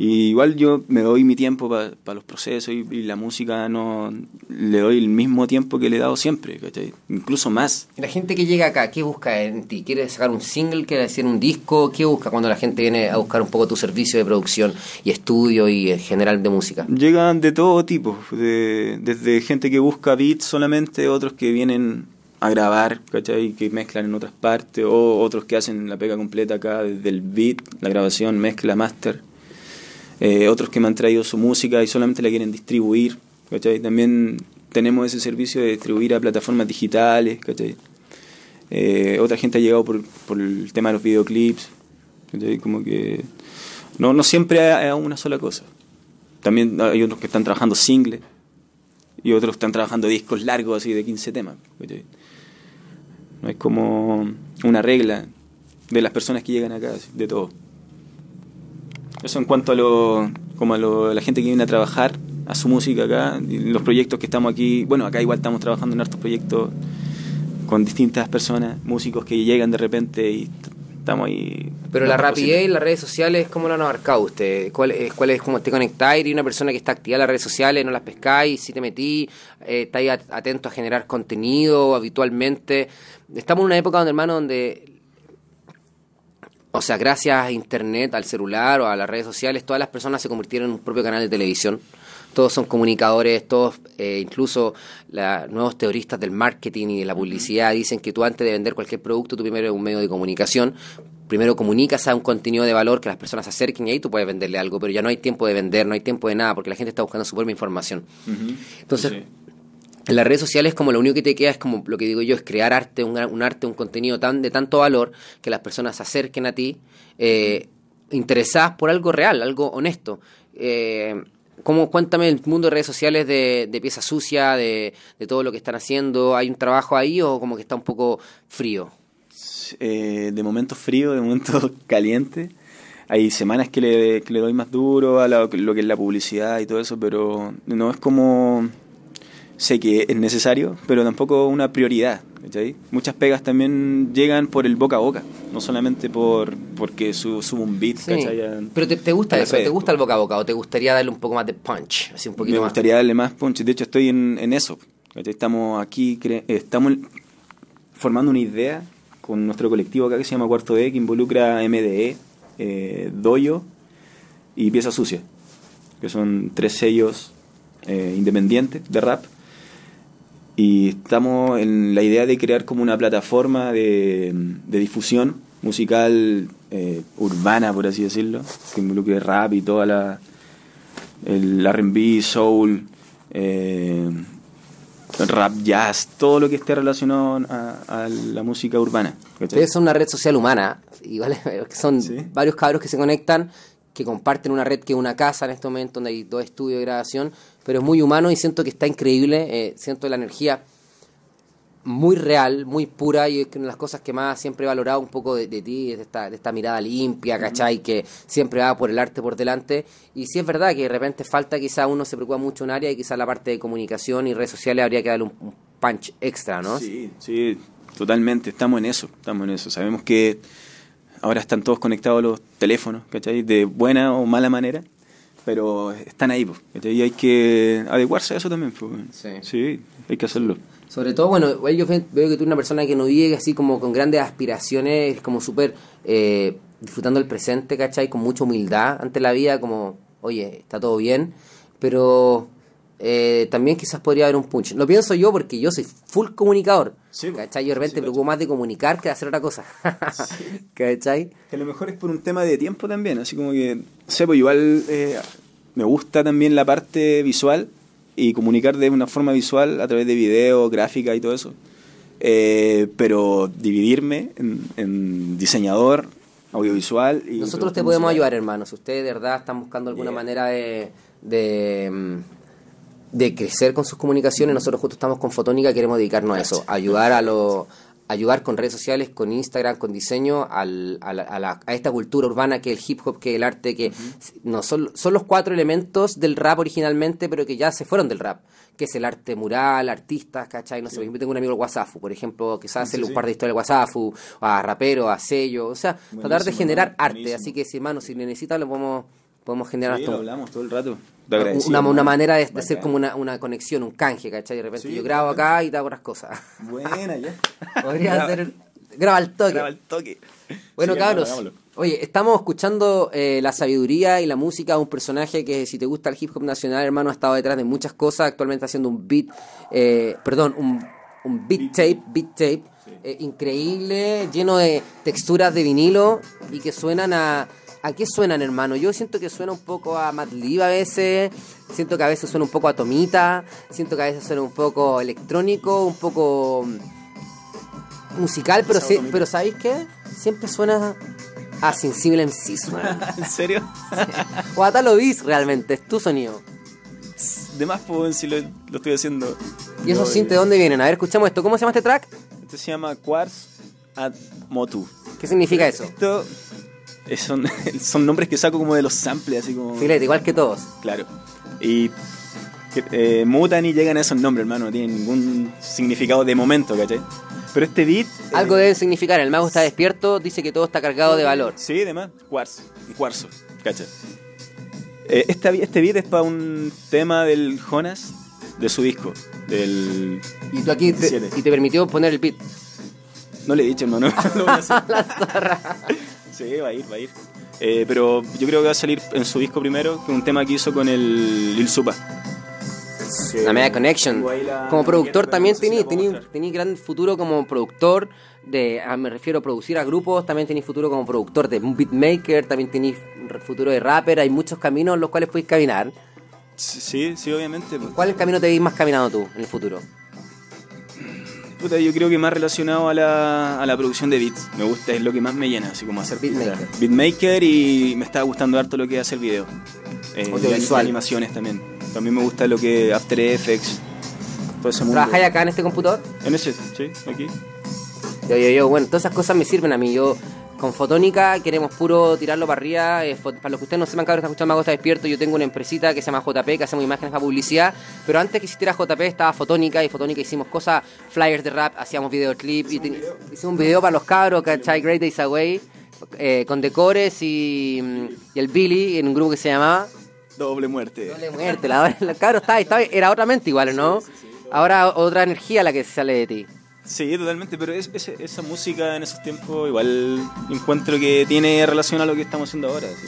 Y igual yo me doy mi tiempo para los procesos y, y la música no le doy el mismo tiempo que le he dado siempre, ¿cachai? Incluso más. La gente que llega acá, ¿qué busca en ti? ¿Quiere sacar un single? ¿Quiere hacer un disco? ¿Qué busca cuando la gente viene a buscar un poco tu servicio de producción y estudio y en general de música? Llegan de todo tipo, de, desde gente que busca beats solamente, otros que vienen a grabar, ¿cachai? Que mezclan en otras partes, o otros que hacen la pega completa acá, desde el beat, la grabación, mezcla, master. Eh, otros que me han traído su música y solamente la quieren distribuir, ¿cachai? También tenemos ese servicio de distribuir a plataformas digitales, ¿cachai? Eh, otra gente ha llegado por, por el tema de los videoclips, ¿cachai? Como que no, no siempre a una sola cosa. También hay otros que están trabajando singles y otros están trabajando discos largos así de 15 temas. ¿cachai? No es como una regla de las personas que llegan acá, de todo. Eso en cuanto a lo, como a, lo, la gente que viene a trabajar a su música acá, los proyectos que estamos aquí, bueno, acá igual estamos trabajando en hartos proyectos con distintas personas, músicos que llegan de repente y estamos ahí. Pero la rapidez y las redes sociales, ¿cómo lo han abarcado usted? ¿Cuál es, cuál es cómo te conectáis? ¿Y una persona que está activa en las redes sociales, no las pescáis? Si te metí, eh, estáis at- atento a generar contenido habitualmente. Estamos en una época donde, hermano, donde o sea, gracias a internet, al celular o a las redes sociales, todas las personas se convirtieron en un propio canal de televisión. Todos son comunicadores, todos, eh, incluso la- nuevos teoristas del marketing y de la publicidad dicen que tú antes de vender cualquier producto, tú primero eres un medio de comunicación. Primero comunicas a un contenido de valor que las personas se acerquen y ahí tú puedes venderle algo, pero ya no hay tiempo de vender, no hay tiempo de nada, porque la gente está buscando su propia información. Entonces, Sí. En las redes sociales como lo único que te queda es como lo que digo yo, es crear arte, un, arte, un contenido tan de tanto valor que las personas se acerquen a ti eh, interesadas por algo real, algo honesto. Eh, ¿Cómo, cuéntame el mundo de redes sociales de, de Pieza Sucia, de, todo lo que están haciendo. ¿Hay un trabajo ahí o como que está un poco frío? Eh, de momento frío, de momento *laughs* caliente. Hay semanas que le, doy más duro a lo que es la publicidad y todo eso, pero no es como... Sé que es necesario, pero tampoco una prioridad. Muchas pegas también llegan por el boca a boca, no solamente por porque su, subo un beat. Pero te, te gusta eso, te gusta el boca a boca o te gustaría darle un poco más de punch, así un poquito Me más. gustaría darle más punch. De hecho, estoy en, en eso. Estamos aquí, eh, estamos formando una idea con nuestro colectivo acá que se llama Cuarto D, que involucra MDE, eh, Doyo y Pieza Sucia, que son tres sellos eh, independientes de rap. Y estamos en la idea de crear como una plataforma de, de difusión musical eh, urbana, por así decirlo, que involucre rap y toda la, el R&B, soul, eh, rap jazz, todo lo que esté relacionado a, a la música urbana. Ustedes son una red social humana, igual *laughs* son Sí. varios cabros que se conectan, que comparten una red que es una casa en este momento, donde hay dos estudios de grabación, pero es muy humano y siento que está increíble, eh, siento la energía muy real, muy pura y es que una de las cosas que más siempre he valorado un poco de, de ti, de esta, de esta mirada limpia, ¿cachai? Que siempre va por el arte por delante y sí es verdad que de repente falta quizá uno se preocupa mucho en un área y quizá la parte de comunicación y redes sociales habría que darle un, un punch extra, ¿no? Sí, sí, totalmente, estamos en eso, estamos en eso. Sabemos que ahora están todos conectados a los teléfonos, ¿cachai? De buena o mala manera, pero están ahí, pues. Y hay que adecuarse a eso también, pues. Sí. Sí, hay que hacerlo. Sobre todo, bueno, yo ve- veo que tú eres una persona que no vive así como con grandes aspiraciones, es como súper eh, disfrutando el presente, ¿cachai? Con mucha humildad ante la vida, como, oye, está todo bien, pero eh, también quizás podría haber un punch. Lo pienso yo porque yo soy full comunicador, Sí, ¿cachai? Yo de repente sí, me preocupo más de comunicar que de hacer otra cosa, *laughs* ¿cachai? Que a lo mejor es por un tema de tiempo también, así como que, sé, pues igual eh, me gusta también la parte visual y comunicar de una forma visual a través de video, gráfica y todo eso. Eh, pero dividirme en, en diseñador, audiovisual y... Nosotros te podemos ayudar, hermano. Si ustedes de verdad están buscando alguna Yeah. manera de, de, mm, de crecer con sus comunicaciones, nosotros justo estamos con Fotónica, queremos dedicarnos a eso, ayudar a lo ayudar con redes sociales, con Instagram, con diseño, al, a, la- a la- a esta cultura urbana que es el hip hop, que es el arte, que no son, son los cuatro elementos del rap originalmente, pero que ya se fueron del rap, que es el arte mural, artistas, ¿cachai? No sé, yo tengo un amigo el Wasafu, por ejemplo, quizás hacerle un par de historias al Wasafu, a rapero, a sello, o sea, tratar de generar arte, así que si hermano, si necesitan lo podemos, podemos generar Sí, hasta lo hablamos todo el rato. Una, manera de, de hacer como una, una conexión, un canje, ¿cachai? De repente Sí, yo grabo acá y te hago otras cosas. Buena, ya. *laughs* Podría Graba- hacer... Graba el toque. graba el toque. Bueno, Sí, cabros, oye, estamos escuchando eh, la sabiduría y la música de un personaje que, si te gusta el hip hop nacional, hermano, ha estado detrás de muchas cosas. Actualmente haciendo un beat, eh, perdón, un, un beat tape, beat tape, eh, increíble, lleno de texturas de vinilo y que suenan a. ¿A qué suenan, hermano? Yo siento que suena un poco a Madlib a veces, siento que a veces suena un poco a Tomita, siento que a veces suena un poco electrónico, un poco musical, pero, sí, pero ¿sabéis qué? Siempre suena a Sensible MCs, *laughs* man. ¿En serio? *laughs* O a Talo Biz, realmente, es tu sonido. De más, pues, si lo, lo estoy haciendo. ¿Y esos synths de dónde vienen? A ver, escuchamos esto. ¿Cómo se llama este track? Este se llama Quartz at Motu. ¿Qué significa eso? Esto son, *laughs* son nombres que saco como de los samples, así como. Filete, igual que todos. Claro. Y eh, mutan y llegan a esos nombres, hermano. No tienen ningún significado de momento, ¿cachai? Pero este beat. eh, Algo debe significar. El mago está despierto, dice que todo está cargado de valor. Sí, además, cuarzo. Cuarzo, ¿cachai? Eh, este, este beat es para un tema del Jonas, de su disco. Del. Y tú aquí te, y te permitió poner el beat. No le he dicho, hermano. *laughs* Lo voy a hacer. *laughs* La zorra. Sí, va a ir, va a ir. Eh, pero yo creo que va a salir en su disco primero, que un tema que hizo con el Lil Supa. La media connection. La- Como productor también si tení gran futuro como productor de, ah, me refiero a producir a grupos, también tení futuro como productor de beatmaker, también tení futuro de rapper, hay muchos caminos en los cuales puedes caminar. Sí, sí, obviamente. pues. ¿Cuál camino te ves más caminado tú en el futuro? Puta, yo creo que más relacionado a la, a la producción de beats. Me gusta, es lo que más me llena, así como hacer Beatmaker. Beatmaker y me está gustando harto lo que es hacer video. Eh, Audiovisual. animaciones también. También me gusta lo que After Effects, todo ese mundo. ¿Trabajáis acá en este computador? En ese, sí, aquí. Yo, yo, yo, bueno, todas esas cosas me sirven a mí. Yo, con Fotónica, queremos puro tirarlo para arriba. Eh, para los que ustedes no sepan, cabrón, están escuchando Mago está despierto. Yo tengo una empresita que se llama JP, que hacemos imágenes para publicidad. Pero antes que existiera JP, estaba Fotónica. Y Fotónica hicimos cosas, flyers de rap, hacíamos videoclip. Y ten- hicimos un video para los cabros, ¿cachai? Great Days Away. eh, con Decores y, y el Billy, en un grupo que se llamaba Doble muerte. Doble muerte. La, la cabros estaba, estaba- era otra mente igual, ¿no? Ahora otra energía la que sale de ti. Sí, totalmente, pero es, ese- esa música en esos tiempos igual encuentro que tiene relación a lo que estamos haciendo ahora. sí.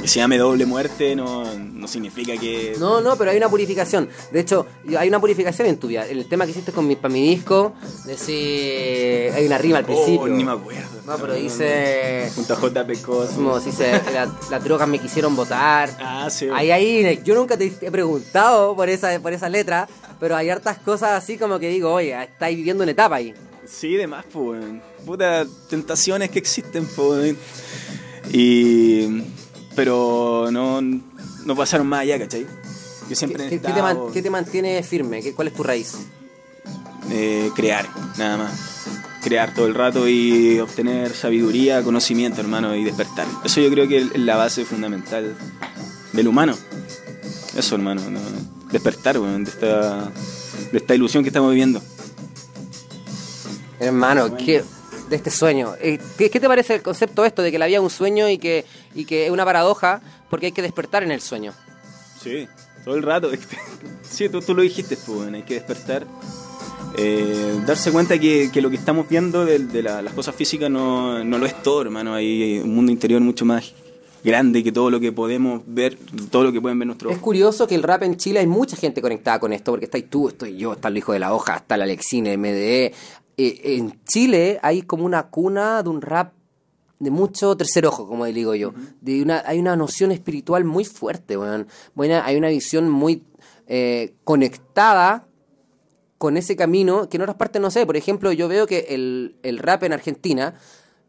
Que se llame doble muerte no, no significa que... No, no, pero hay una purificación. De hecho, hay una purificación en tu vida. El tema que hiciste con mi, para mi disco, decir, hay una rima al Oh, principio. ni me acuerdo. No, pero dice, Junto a JP Cosmos. dice, la- las drogas me quisieron votar. Ah, sí. Ahí, ahí, yo nunca te he preguntado por esa, por esa letra, pero hay hartas cosas así como que digo, oye, estáis viviendo una etapa ahí. Sí, de más, pues, weón. Puta, tentaciones que existen, pues. Y... Pero no, no pasaron más allá, ¿cachai? Yo siempre ¿Qué, qué te, man- qué te mantiene firme? ¿Qué, ¿Cuál es tu raíz? eh, crear, nada más. Crear todo el rato y obtener sabiduría, conocimiento, hermano, y despertar. Eso yo creo que es la base fundamental del humano. Eso, hermano, ¿no? Despertar, weón, de esta, de esta ilusión que estamos viviendo. Hermano, ¿qué, de este sueño. Eh, ¿qué, te parece el concepto esto de que la vida es un sueño y que, y que es una paradoja porque hay que despertar en el sueño? Sí, todo el rato. *laughs* Sí, tú, tú lo dijiste, pues, hay que despertar. Eh, darse cuenta que, que lo que estamos viendo de, de la- las cosas físicas no, no lo es todo, hermano. Hay un mundo interior mucho más grande que todo lo que podemos ver, todo lo que pueden ver nuestros Es curioso que el rap en Chile hay mucha gente conectada con esto, porque estáis tú, estoy yo, está el hijo de la hoja, está el Alexine, MDE. Eh, en Chile hay como una cuna de un rap de mucho tercer ojo, como digo yo. de una, hay una noción espiritual muy fuerte, weón. Buena, hay una visión muy eh, conectada con ese camino que en otras partes no sé. Por ejemplo, yo veo que el, el rap en Argentina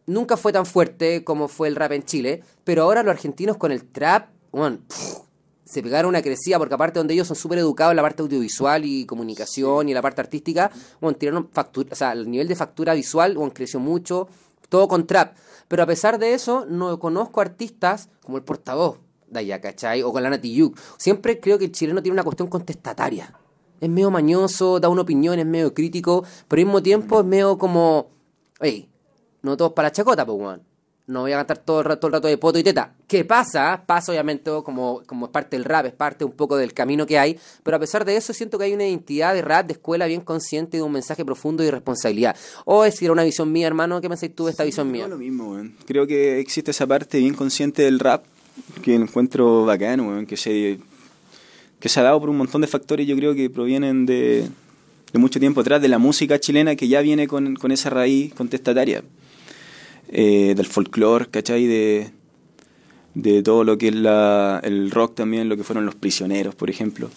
nunca fue tan fuerte como fue el rap en Chile, pero ahora los argentinos con el trap, pff, se pegaron una crecida porque aparte donde ellos son súper educados en la parte audiovisual y comunicación y la parte artística, bueno, tiraron factura, o sea, el nivel de factura visual, bueno, creció mucho, todo con trap. Pero a pesar de eso, no conozco artistas como el portavoz de allá, ¿cachai? O con la Nati Yuk. Siempre creo que el chileno tiene una cuestión contestataria. Es medio mañoso, da una opinión, es medio crítico, pero al mismo tiempo es medio como, hey, no todos para la chacota, pues, weón. No voy a cantar todo el rato, todo el rato de poto y teta. ¿Qué pasa? Pasa obviamente como, como es parte del rap, es parte un poco del camino que hay, pero a pesar de eso siento que hay una identidad de rap, de escuela bien consciente de un mensaje profundo y responsabilidad. O es decir, una visión mía, hermano, ¿qué pensáis tú de esta visión mía? Lo mismo, weón. Creo que existe esa parte bien consciente del rap que encuentro bacano, weón, que se, que se ha dado por un montón de factores, yo creo que provienen de, de mucho tiempo atrás, de la música chilena que ya viene con, con esa raíz contestataria, eh, del folclore, ¿cachai? De, de todo lo que es la, el rock también, lo que fueron los prisioneros, por ejemplo.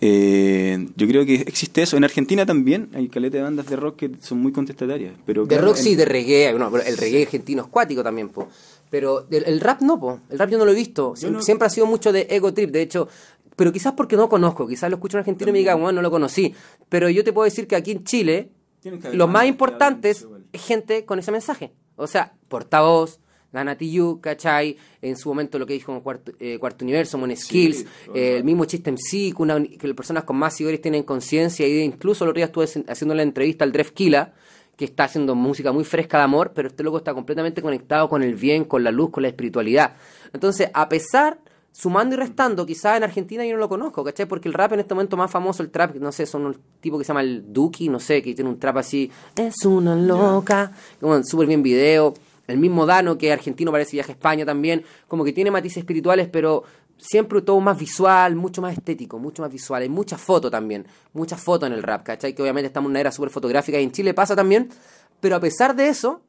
Eh, yo creo que existe eso. En Argentina también hay caleta de bandas de rock que son muy contestatarias. Pero De claro, rock en- sí, de reggae, no, pero el reggae argentino es cuático también, po. Pero el, el rap no, po. El rap yo no lo he visto. Sie- no- Siempre ha sido mucho de ego trip, de hecho. Pero quizás porque no conozco, quizás lo escucho en argentino y me digan, bueno, no lo conocí. Pero yo te puedo decir que aquí en Chile, Tienen que haber lo más importantes es gente con ese mensaje. O sea, portavoz, la Nati Yu, ¿cachai? En su momento lo que dijo en Cuarto, eh, Cuarto Universo, Mon Skills, eh, el mismo Chiste MC, que, una- que las personas con más seguidores tienen conciencia. Y incluso el otro día estuve haci- haciendo la entrevista al Dref Kila, que está haciendo música muy fresca de amor, pero este loco está completamente conectado con el bien, con la luz, con la espiritualidad. Entonces, a pesar, sumando y restando, quizás en Argentina yo no lo conozco, ¿cachai? Porque el rap en este momento más famoso, el trap, no sé, son un tipo que se llama el Duki, no sé, que tiene un trap así, es una loca, como súper bien video. El mismo Dano, que argentino parece viaje a España también, como que tiene matices espirituales, pero siempre todo más visual, mucho más estético, mucho más visual. Hay mucha foto también, mucha foto en el rap, ¿cachai? Que obviamente estamos en una era súper fotográfica y en Chile pasa también, pero a pesar de eso,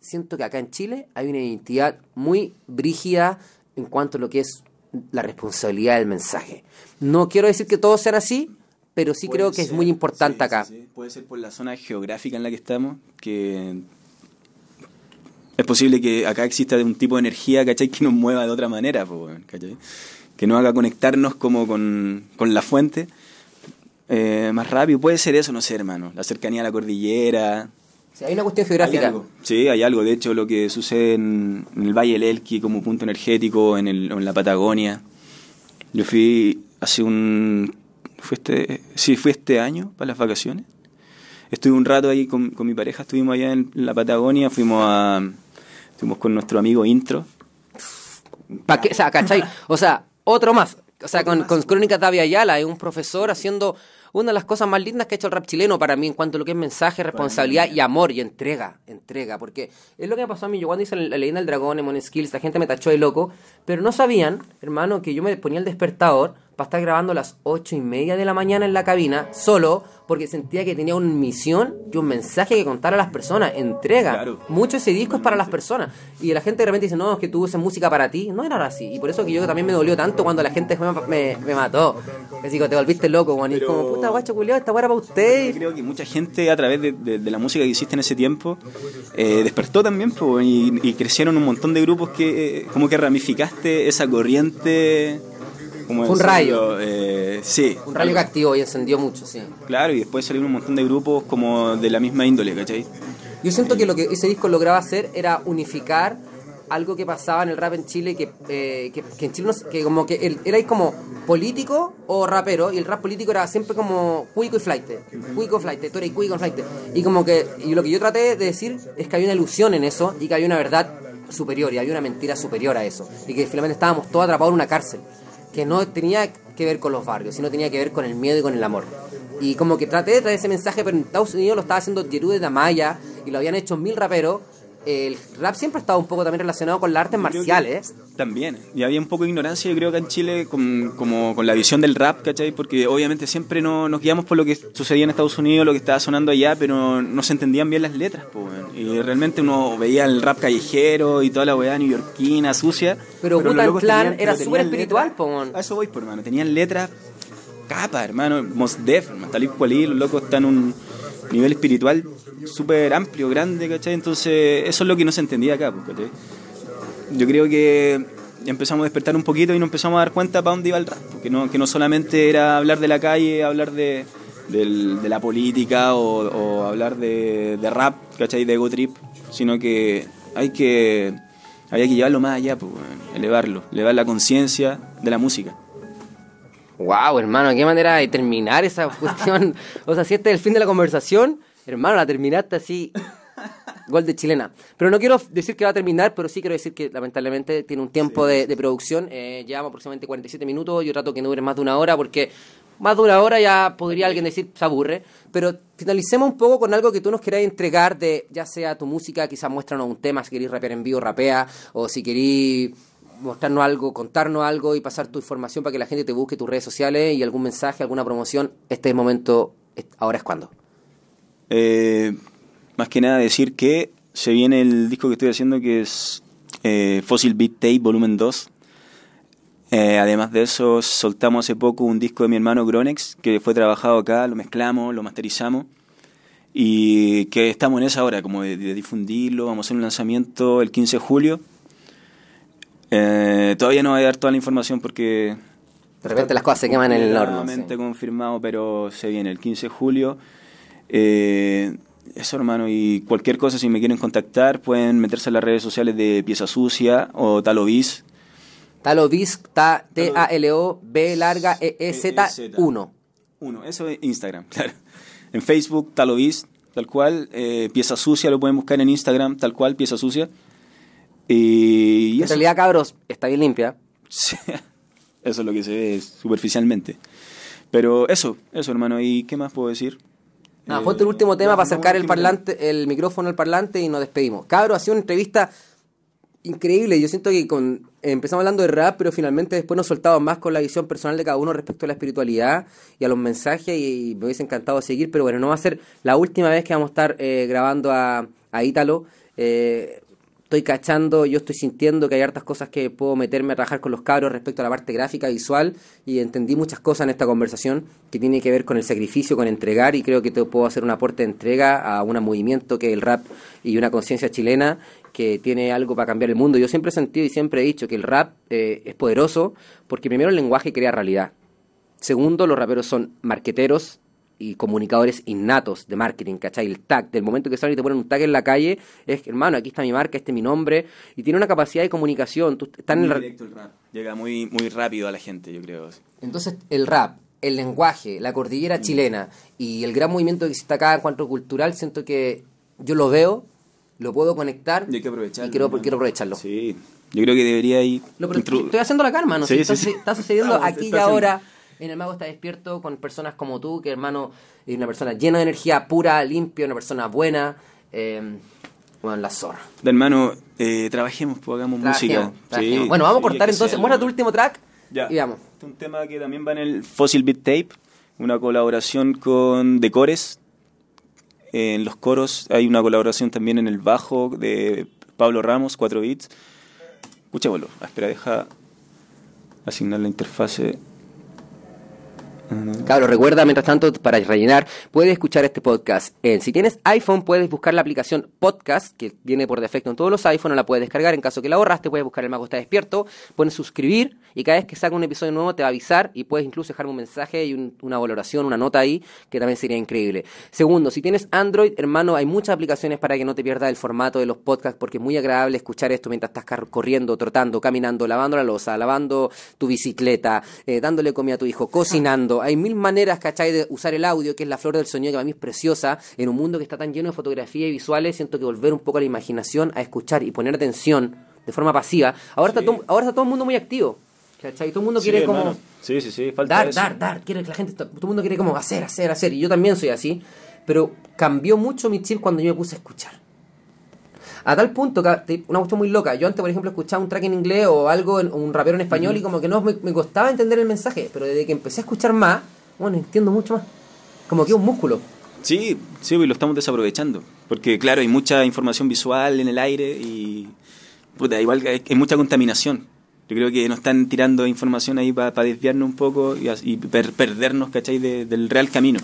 siento que acá en Chile hay una identidad muy brígida en cuanto a lo que es la responsabilidad del mensaje. No quiero decir que todos sean así, pero sí Puede creo que es muy importante sí, acá. sí. Puede ser por la zona geográfica en la que estamos, que es posible que acá exista un tipo de energía, ¿cachai? Que nos mueva de otra manera, ¿cachai? Que que nos haga conectarnos como con, con la fuente eh, más rápido. Puede ser eso, no sé, hermano. La cercanía a la cordillera. Sí, hay una cuestión Hay geográfica. algo. Sí, hay algo. De hecho, lo que sucede en, en el Valle del Elqui como punto energético, en, el, en la Patagonia. Yo fui hace un... Fue este, sí, fue este año para las vacaciones. Estuve un rato ahí con, con mi pareja, estuvimos allá en, la Patagonia, fuimos a... Fuimos con nuestro amigo Intro. ¿Pa' qué? O sea, ¿cachai? O sea, otro más. O sea, con, con Crónicas David Ayala, es un profesor haciendo una de las cosas más lindas que ha hecho el rap chileno para mí en cuanto a lo que es mensaje, responsabilidad y amor y entrega, entrega, porque es lo que me pasó a mí, yo cuando hice la leyenda del dragón en Skills, la gente me tachó de loco, pero no sabían, hermano, que yo me ponía el despertador para estar grabando a las ocho y media de la mañana en la cabina, solo porque sentía que tenía una misión y un mensaje que contar a las personas, entrega. Claro. Mucho ese disco es para las personas. Y la gente de repente dice, no, es que tú usas música para ti. No era así. Y por eso que yo también me dolió tanto cuando la gente me, me, me mató. Así que te volviste loco, Juan. Y es Pero- como, puta guacho culiao, esta guara para Yo usted. creo que mucha gente a través de, de- de la música que hiciste en ese tiempo eh, despertó también po, y, y crecieron un montón de grupos que eh, como que ramificaste esa corriente. ¿Cómo Fue un decirlo? Eh, sí. Un rayo que activó y encendió mucho, sí. Claro, y después salieron un montón de grupos como de la misma índole, ¿cachai? Yo siento que lo que ese disco lograba hacer era unificar algo que pasaba en el rap en Chile, que, eh, que, que en Chile no que como que él, era ahí como político o rapero, y el rap político era siempre como cuico y flight, cuico flight, tú eres cuico y flight. Y como que, y lo que yo traté de decir es que había una ilusión en eso y que había una verdad superior y había una mentira superior a eso. Y que finalmente estábamos todos atrapados en una cárcel, que no tenía que ver con los barrios, sino tenía que ver con el miedo y con el amor. Y como que traté de traer ese mensaje, pero en Estados Unidos lo estaba haciendo Jerú de Damaya y lo habían hecho mil raperos. El rap siempre ha estado un poco también relacionado con las artes marciales. También. Y había un poco de ignorancia, yo creo que en Chile, con, como con la visión del rap, ¿cachai? Porque obviamente siempre no, nos guiamos por lo que sucedía en Estados Unidos, lo que estaba sonando allá, pero no se entendían bien las letras, po. Y realmente uno veía el rap callejero y toda la weá neoyorquina, sucia. Pero Wu-Tang locos Clan tenían- era pero súper espiritual, po. A eso voy, por hermano. Tenían letras capa, hermano. Mos Def, hermano. Talib Kweli, los locos están un nivel espiritual súper amplio, grande, ¿cachai? Entonces, eso es lo que no se entendía acá, pues, ¿cachai? Yo creo que empezamos a despertar un poquito y nos empezamos a dar cuenta para dónde iba el rap, que no, que no solamente era hablar de la calle, hablar de, la política o, hablar de, de rap, ¿cachai? De ego trip, sino que hay que había que llevarlo más allá, pues, elevarlo, elevar la conciencia de la música. Wow, hermano, qué manera de terminar esa *laughs* cuestión. o sea, si este es el fin de la conversación, hermano, la terminaste así. Gol de chilena. Pero no quiero decir que va a terminar, pero sí quiero decir que lamentablemente tiene un tiempo de, de producción. Eh, llevamos aproximadamente 47 minutos. Yo trato que no dure más de una hora porque más de una hora ya podría alguien decir se aburre. Pero finalicemos un poco con algo que tú nos quieras entregar de ya sea tu música, quizás muéstranos un tema, si queréis rapear en vivo, rapea, o si queréis mostrarnos algo, contarnos algo y pasar tu información para que la gente te busque tus redes sociales y algún mensaje, alguna promoción. Este momento, es- ahora es cuando. Eh, más que nada decir que se viene el disco que estoy haciendo que es eh, Fossil Beat Tape Volumen 2. Eh, además de eso, soltamos hace poco un disco de mi hermano Gronex que fue trabajado acá, lo mezclamos, lo masterizamos y que estamos en esa hora, como de, de difundirlo. Vamos a hacer un lanzamiento el 15 de julio. Eh, todavía no voy a dar toda la información porque De repente las cosas se queman en el horno. Sí. confirmado, pero se viene el 15 de julio. Eh, eso, hermano, y cualquier cosa, si me quieren contactar, pueden meterse en las redes sociales de Pieza Sucia o Talovis. Talo Bis, ta- T-A-L-O-B larga E-E-Z 1. Uno, eso es Instagram, *laughs* claro. En Facebook, Talovis, tal cual. Eh, Pieza Sucia lo pueden buscar en Instagram, tal cual, Pieza Sucia. Y, y En realidad, cabros, está bien limpia. Sí, *laughs* Eso es lo que se ve superficialmente. Pero eso, eso, hermano. ¿Y qué más puedo decir? Nada, Eh, ponte el último tema para acercar el parlante, el micrófono al parlante y nos despedimos. Cabro, ha sido una entrevista increíble. Yo siento que con empezamos hablando de rap, pero finalmente después nos soltamos más con la visión personal de cada uno respecto a la espiritualidad y a los mensajes y, me hubiese encantado seguir, pero bueno, no va a ser la última vez que vamos a estar eh, grabando a, a Ítalo. Eh, estoy cachando, yo estoy sintiendo que hay hartas cosas que puedo meterme a trabajar con los cabros respecto a la parte gráfica, visual, y entendí muchas cosas en esta conversación que tiene que ver con el sacrificio, con entregar, y creo que te puedo hacer un aporte de entrega a un movimiento que es el rap y una conciencia chilena que tiene algo para cambiar el mundo. Yo siempre he sentido y siempre he dicho que el rap eh, es poderoso porque primero el lenguaje crea realidad. Segundo, los raperos son marqueteros y comunicadores innatos de marketing, ¿cachai? El tag, del momento que salen y te ponen un tag en la calle, es, hermano, aquí está mi marca, este es mi nombre, y tiene una capacidad de comunicación. Tú, estás en el, directo el rap. Llega muy, muy rápido a la gente, yo creo. Entonces, el rap, el lenguaje, la cordillera chilena y el gran movimiento que existe acá en cuanto cultural, siento que yo lo veo, lo puedo conectar Y hay que aprovecharlo. y quiero, aprovecharlo. Sí, yo creo que debería ir. Lo- pero estoy haciendo la karma, ¿no? Sí, está, sí, sí. *laughs* está sucediendo aquí y está haciendo. En el mago está despierto con personas como tú, que hermano es una persona llena de energía pura, limpia, una persona buena. Eh, bueno, la zorra. De hermano, eh, trabajemos, pues hagamos Trabajemos, música. trabajemos. Sí, bueno, vamos a cortar entonces. Muestra tu último track Ya. y vamos. Este es un tema que también va en el Fossil Beat Tape, una colaboración con Decores. En los coros hay una colaboración también en el bajo de Pablo Ramos, 4 bits. Escuchémoslo. Ah, espera, deja asignar la interfase. Claro, recuerda, mientras tanto, para rellenar, puedes escuchar este podcast en, si tienes iPhone, puedes buscar la aplicación Podcast, que viene por defecto en todos los iPhones, la puedes descargar, en caso que la borraste, puedes buscar El Mago Está Despierto, pones suscribir, y cada vez que saca un episodio nuevo te va a avisar, y puedes incluso dejarme un mensaje y un- una valoración, una nota ahí, que también sería increíble. Segundo, si tienes Android, hermano, hay muchas aplicaciones para que no te pierdas el formato de los podcasts, porque es muy agradable escuchar esto mientras estás corriendo, trotando, caminando, lavando la losa, lavando tu bicicleta, eh, dándole comida a tu hijo, cocinando. Hay mil maneras, ¿cachai?, de usar el audio, que es la flor del sonido, que para mí es preciosa. En un mundo que está tan lleno de fotografía y visuales, siento que volver un poco a la imaginación, a escuchar y poner atención de forma pasiva. Ahora, Sí. está, todo, ahora está todo el mundo muy activo, ¿cachai? Todo el mundo Sí, quiere como hermano. Sí, sí, sí, falta dar, eso. dar, dar. Quiere que la gente, todo el mundo quiere como hacer, hacer, hacer. Y yo también soy así. Pero cambió mucho mi chip cuando yo me puse a escuchar. A tal punto que una cuestión muy loca. Yo antes, por ejemplo, escuchaba un track en inglés o algo, un rapero en español, y como que no me, me costaba entender el mensaje. Pero desde que empecé a escuchar más, bueno, entiendo mucho más. Como que es un músculo. Sí, sí, y lo estamos desaprovechando. Porque, claro, hay mucha información visual en el aire y. Puta, igual hay, hay mucha contaminación. Yo creo que nos están tirando información ahí para desviarnos un poco y per- perdernos, ¿cachai?, de- del real camino.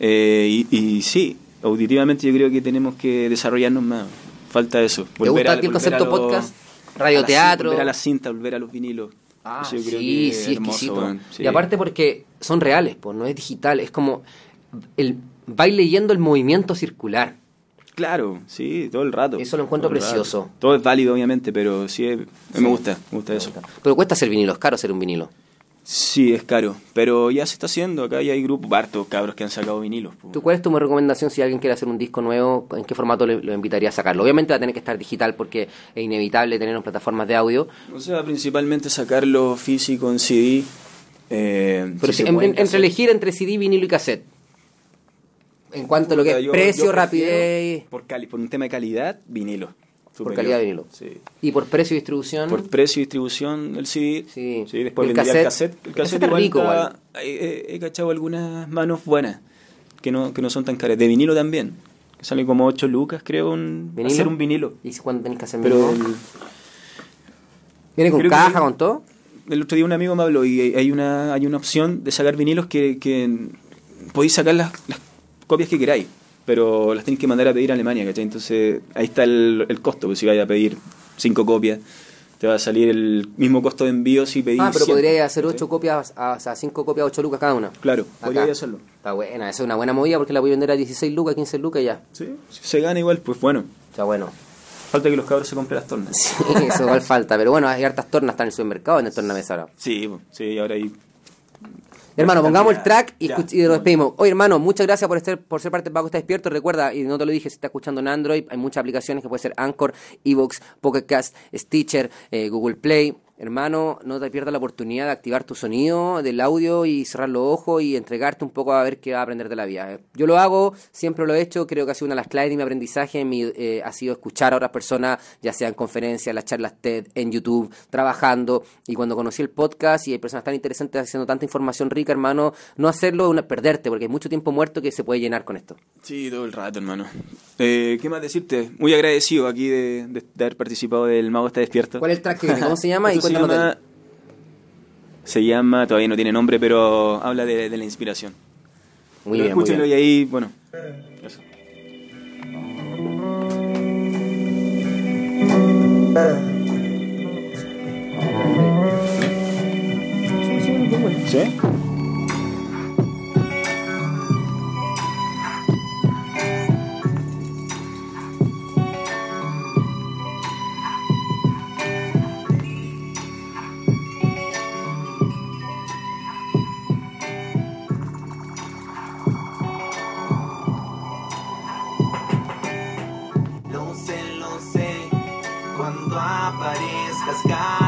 Eh, y, y sí, auditivamente yo creo que tenemos que desarrollarnos más. Falta eso. ¿Te gusta aquí el volver a concepto lo- podcast? a Radioteatro. Volver a la cinta, volver a los vinilos. Ah, Eso yo sí, creo que es sí, hermoso, exquisito. Sí. Y aparte porque son reales, pues no es digital, es como el vais leyendo el movimiento circular. Claro, sí, todo el rato. Eso lo encuentro Todo precioso. Todo es válido, obviamente, pero sí, es- me gusta, me gusta eso. Pero cuesta hacer vinilo, es caro hacer un vinilo. Sí, es caro, pero ya se está haciendo. Acá ya hay grupos, hartos cabros que han sacado vinilos. po. ¿Tú cuál es tu recomendación si alguien quiere hacer un disco nuevo? ¿En qué formato le- lo invitaría a sacarlo? Obviamente va a tener que estar digital porque es inevitable tener en plataformas de audio. O sea, principalmente sacarlo físico en CD. eh, Pero si en- en- entre elegir entre CD, vinilo y cassette. En cuanto a lo que es yo- precio, yo rapidez Por, cali- por un tema de calidad, vinilo. Por calidad vinilo. Sí. y por precio y distribución. Por precio y distribución, el CD. Sí. después El vendría el cassette- cassette. el El cassette cassette es igual rico, está-. He, he- he cachado algunas manos buenas, que no, que no son tan caras. De vinilo también. Que sale como 8 lucas, creo, un, ¿Vinilo? hacer un vinilo. ¿Y cuándo tenés que hacer Pero vinilo? el, ¿Viene con que caja, con todo? el otro día un amigo me habló y hay una, hay una opción de sacar vinilos que, que podéis sacar las, las copias que queráis, pero las tenéis que mandar a pedir a Alemania, ¿cachai? Entonces ahí está el, el costo, pues si vais a pedir cinco copias, te va a salir el mismo costo de envío si pedís Ah, pero 100, podría hacer. 8 copias, a- o sea, 5 copias, 8 lucas cada una. Claro, Acá. podría hacerlo. Está buena, esa es una buena movida porque la voy a vender a 16 lucas, 15 lucas ya. Sí, si se gana igual, pues bueno. Está bueno. Falta que los cabros se compren las tornas. *laughs* Sí, eso igual falta. Pero bueno, hay hartas tornas, están en el supermercado en el tornamesa ahora. Sí, pues, sí, ahora ahí. Hermano, pongamos el track y, y nos despedimos. Oye, hermano, muchas gracias por, estar, por ser parte de Paco Está Despierto. Recuerda, y no te lo dije, si estás escuchando en Android, hay muchas aplicaciones que puede ser Anchor, Evox, Pocket Cast, Stitcher, eh, Google Play. Hermano, no te pierdas la oportunidad de activar tu sonido del audio y cerrar los ojos y entregarte un poco a ver qué va a aprender de la vida. Yo lo hago, siempre lo he hecho, creo que ha sido una de las claves de mi aprendizaje, mi, eh, ha sido escuchar a otras personas, ya sea en conferencias, las charlas TED, en YouTube, trabajando, y cuando conocí el podcast y hay personas tan interesantes haciendo tanta información rica, hermano, no hacerlo es perderte, porque hay mucho tiempo muerto que se puede llenar con esto. Sí, todo el rato, hermano. Eh, ¿Qué más decirte? Muy agradecido aquí de, de- de haber participado del Mago está despierto. ¿Cuál es el track que viene? ¿Cómo se llama? *laughs* se llama, se llama, todavía no tiene nombre, pero habla de, de la inspiración. Muy Pero bien, muy bien. y ahí, bueno. eso. ¿Sí? sky.